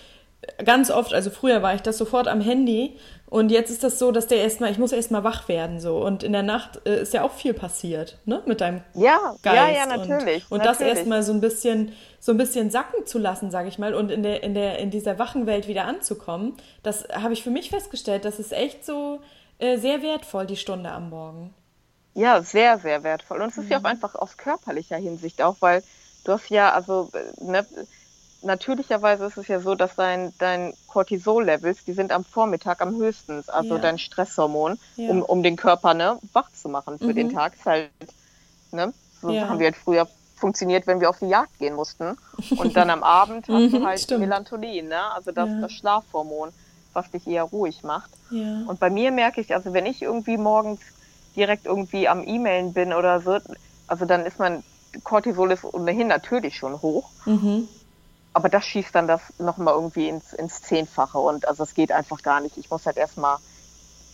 ganz oft, also früher war ich das sofort am Handy und jetzt ist das so, dass der erstmal, ich muss erstmal wach werden so und in der Nacht äh, ist ja auch viel passiert, ne, mit deinem ja, Geist. Ja, ja, natürlich. Und, und natürlich. das erstmal so ein bisschen, so ein bisschen sacken zu lassen, sage ich mal, und in der, in der, in dieser wachen Welt wieder anzukommen, das habe ich für mich festgestellt, das ist echt so äh, sehr wertvoll, die Stunde am Morgen. Ja, sehr, sehr wertvoll. Und es ist mhm. ja auch einfach aus körperlicher Hinsicht auch, weil du hast ja, also, äh, ne, natürlicherweise ist es ja so, dass dein, dein Cortisol-Levels, die sind am Vormittag am höchsten, also ja. dein Stresshormon, ja. um, um den Körper ne, wach zu machen für mhm. den Tag. Ist halt, ne, so ja. haben wir halt früher funktioniert, wenn wir auf die Jagd gehen mussten. Und dann am Abend hast du mhm, halt Stimmt. Melatonin, ne? also das, das Schlafhormon, was dich eher ruhig macht. Und bei mir merke ich, also wenn ich irgendwie morgens direkt irgendwie am E-Mailen bin oder so, also dann ist mein Cortisol ist ohnehin natürlich schon hoch. Mhm aber das schießt dann das nochmal irgendwie ins, ins Zehnfache und also es geht einfach gar nicht. Ich muss halt erstmal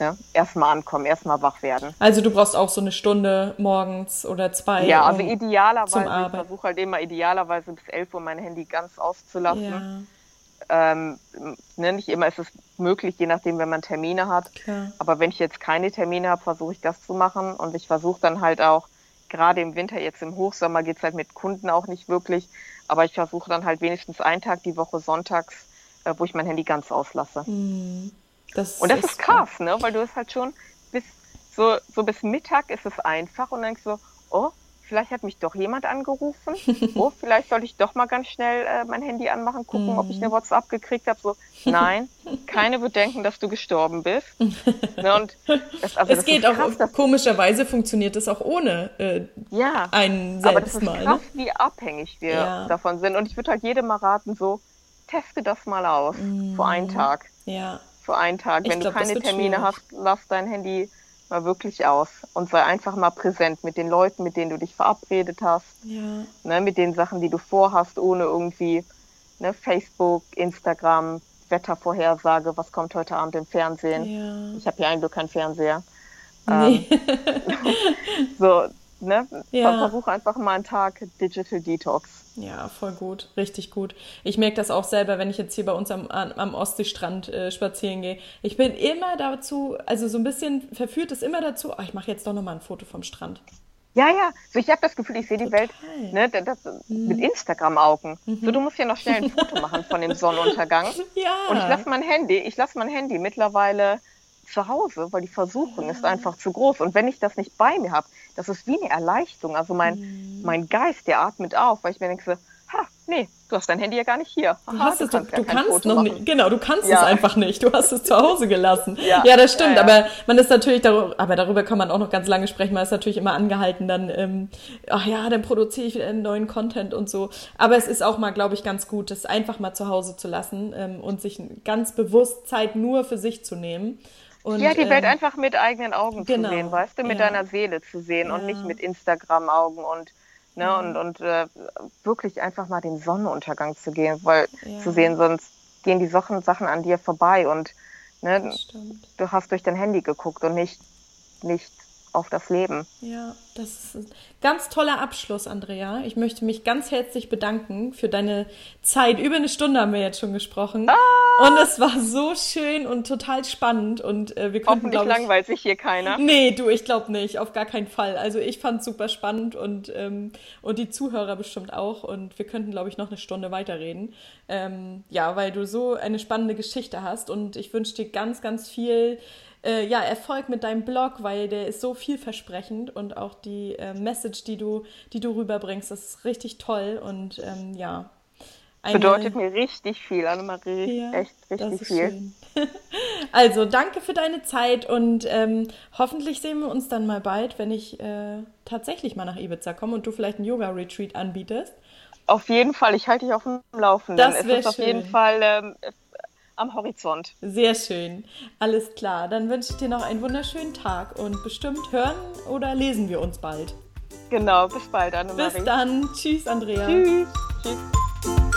ja, erstmal ankommen, erstmal wach werden. Also du brauchst auch so eine Stunde morgens oder zwei. Ja, also idealerweise, ich versuche halt immer idealerweise bis 11 Uhr mein Handy ganz auszulassen. Ja. Ähm, ne, nicht immer ist es möglich, je nachdem, wenn man Termine hat. Klar. Aber wenn ich jetzt keine Termine habe, versuche ich das zu machen und ich versuche dann halt auch, gerade im Winter, jetzt im Hochsommer geht es halt mit Kunden auch nicht wirklich, aber ich versuche dann halt wenigstens einen Tag die Woche sonntags, äh, wo ich mein Handy ganz auslasse. Mm, das und das ist, ist krass, ne? Weil du es halt schon bis so, so bis Mittag ist es einfach und dann denkst du so, oh, vielleicht hat mich doch jemand angerufen. Oh, vielleicht sollte ich doch mal ganz schnell äh, mein Handy anmachen, gucken, mm. ob ich eine mhm. WhatsApp gekriegt habe. So, nein, keine wird denken, dass du gestorben bist. ne, und das, also, es geht auch, krass, komischerweise funktioniert es auch ohne äh, ja, einen selbst aber das ist mal. Krass, ne? wie abhängig wir ja. davon sind. Und ich würde halt jedem mal raten, so, teste das mal aus. Mm. Vor einen Tag. Ja. Vor einen Tag. Wenn glaub, du keine Termine schwierig. hast, lass dein Handy mal wirklich aus und sei einfach mal präsent mit den Leuten, mit denen du dich verabredet hast, ja. ne, mit den Sachen, die du vorhast, ohne irgendwie ne, Facebook, Instagram, Wettervorhersage, was kommt heute Abend im Fernsehen. Ja. Ich habe hier eigentlich keinen Fernseher. Nee. Ähm, so, ne? Ja. Versuche einfach mal einen Tag Digital Detox. Ja, voll gut, richtig gut. Ich merke das auch selber, wenn ich jetzt hier bei uns am, am Ostseestrand äh, spazieren gehe. Ich bin immer dazu, also so ein bisschen verführt es immer dazu, oh, ich mache jetzt doch nochmal ein Foto vom Strand. Ja, ja. So, ich habe das Gefühl, ich sehe die Welt ne, das, mhm. mit Instagram-Augen. Mhm. So, du musst ja noch schnell ein Foto machen von dem Sonnenuntergang. ja. Und ich lasse mein Handy, ich lasse mein Handy mittlerweile zu Hause, weil die Versuchung ja. ist einfach zu groß. Und wenn ich das nicht bei mir habe, das ist wie eine Erleichterung. Also mein, mhm. mein Geist, der atmet auf, weil ich mir denke so, ha, nee, du hast dein Handy ja gar nicht hier. Aha, du, hast du es, kannst, du kannst noch machen. nicht, genau, du kannst ja. es einfach nicht. Du hast es zu Hause gelassen. ja. ja, das stimmt. Ja, aber man ist natürlich darüber, aber darüber kann man auch noch ganz lange sprechen. Man ist natürlich immer angehalten, dann, ähm, ach ja, dann produziere ich wieder einen neuen Content und so. Aber es ist auch mal, glaube ich, ganz gut, das einfach mal zu Hause zu lassen ähm, und sich ganz bewusst Zeit nur für sich zu nehmen. Und, ja, die Welt ähm, einfach mit eigenen Augen genau, zu sehen, weißt du, mit ja. deiner Seele zu sehen ja. und nicht mit Instagram-Augen und ne, ja. und, und äh, wirklich einfach mal den Sonnenuntergang zu gehen, weil zu sehen, sonst gehen die Sachen, Sachen an dir vorbei und ne, du hast durch dein Handy geguckt und nicht, nicht auf das Leben. Ja, das ist ein ganz toller Abschluss, Andrea. Ich möchte mich ganz herzlich bedanken für deine Zeit. Über eine Stunde haben wir jetzt schon gesprochen. Ah! Und es war so schön und total spannend. Und äh, wir konnten, glaube ich... langweilt sich hier keiner. Nee, du, ich glaube nicht. Auf gar keinen Fall. Also ich fand es super spannend und, ähm, und die Zuhörer bestimmt auch. Und wir könnten, glaube ich, noch eine Stunde weiterreden. Ähm, ja, weil du so eine spannende Geschichte hast. Und ich wünsche dir ganz, ganz viel äh, ja, Erfolg mit deinem Blog, weil der ist so vielversprechend und auch die äh, Message, die du, die du rüberbringst, das ist richtig toll und ähm, ja. Eine, Bedeutet mir richtig viel, Annemarie. Ja, echt richtig viel. also, danke für deine Zeit und ähm, hoffentlich sehen wir uns dann mal bald, wenn ich äh, tatsächlich mal nach Ibiza komme und du vielleicht ein Yoga-Retreat anbietest. Auf jeden Fall, ich halte dich auf dem Laufenden. Das es ist auf schön. jeden Fall ähm, am Horizont. Sehr schön. Alles klar. Dann wünsche ich dir noch einen wunderschönen Tag und bestimmt hören oder lesen wir uns bald. Genau, bis bald, Annemarie. Bis dann. Tschüss, Andrea. Tschüss. Tschüss.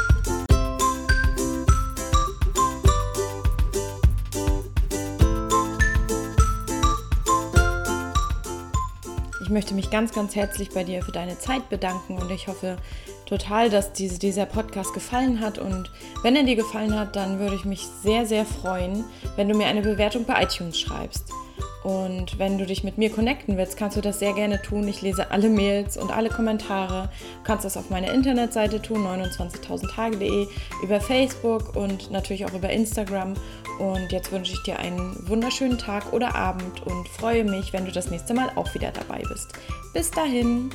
Ich möchte mich ganz, ganz herzlich bei dir für deine Zeit bedanken und ich hoffe total, dass diese, dieser Podcast gefallen hat. Und wenn er dir gefallen hat, dann würde ich mich sehr, sehr freuen, wenn du mir eine Bewertung bei iTunes schreibst. Und wenn du dich mit mir connecten willst, kannst du das sehr gerne tun. Ich lese alle Mails und alle Kommentare. Du kannst das auf meiner Internetseite tun, 29.000tage.de, über Facebook und natürlich auch über Instagram. Und jetzt wünsche ich dir einen wunderschönen Tag oder Abend und freue mich, wenn du das nächste Mal auch wieder dabei bist. Bis dahin.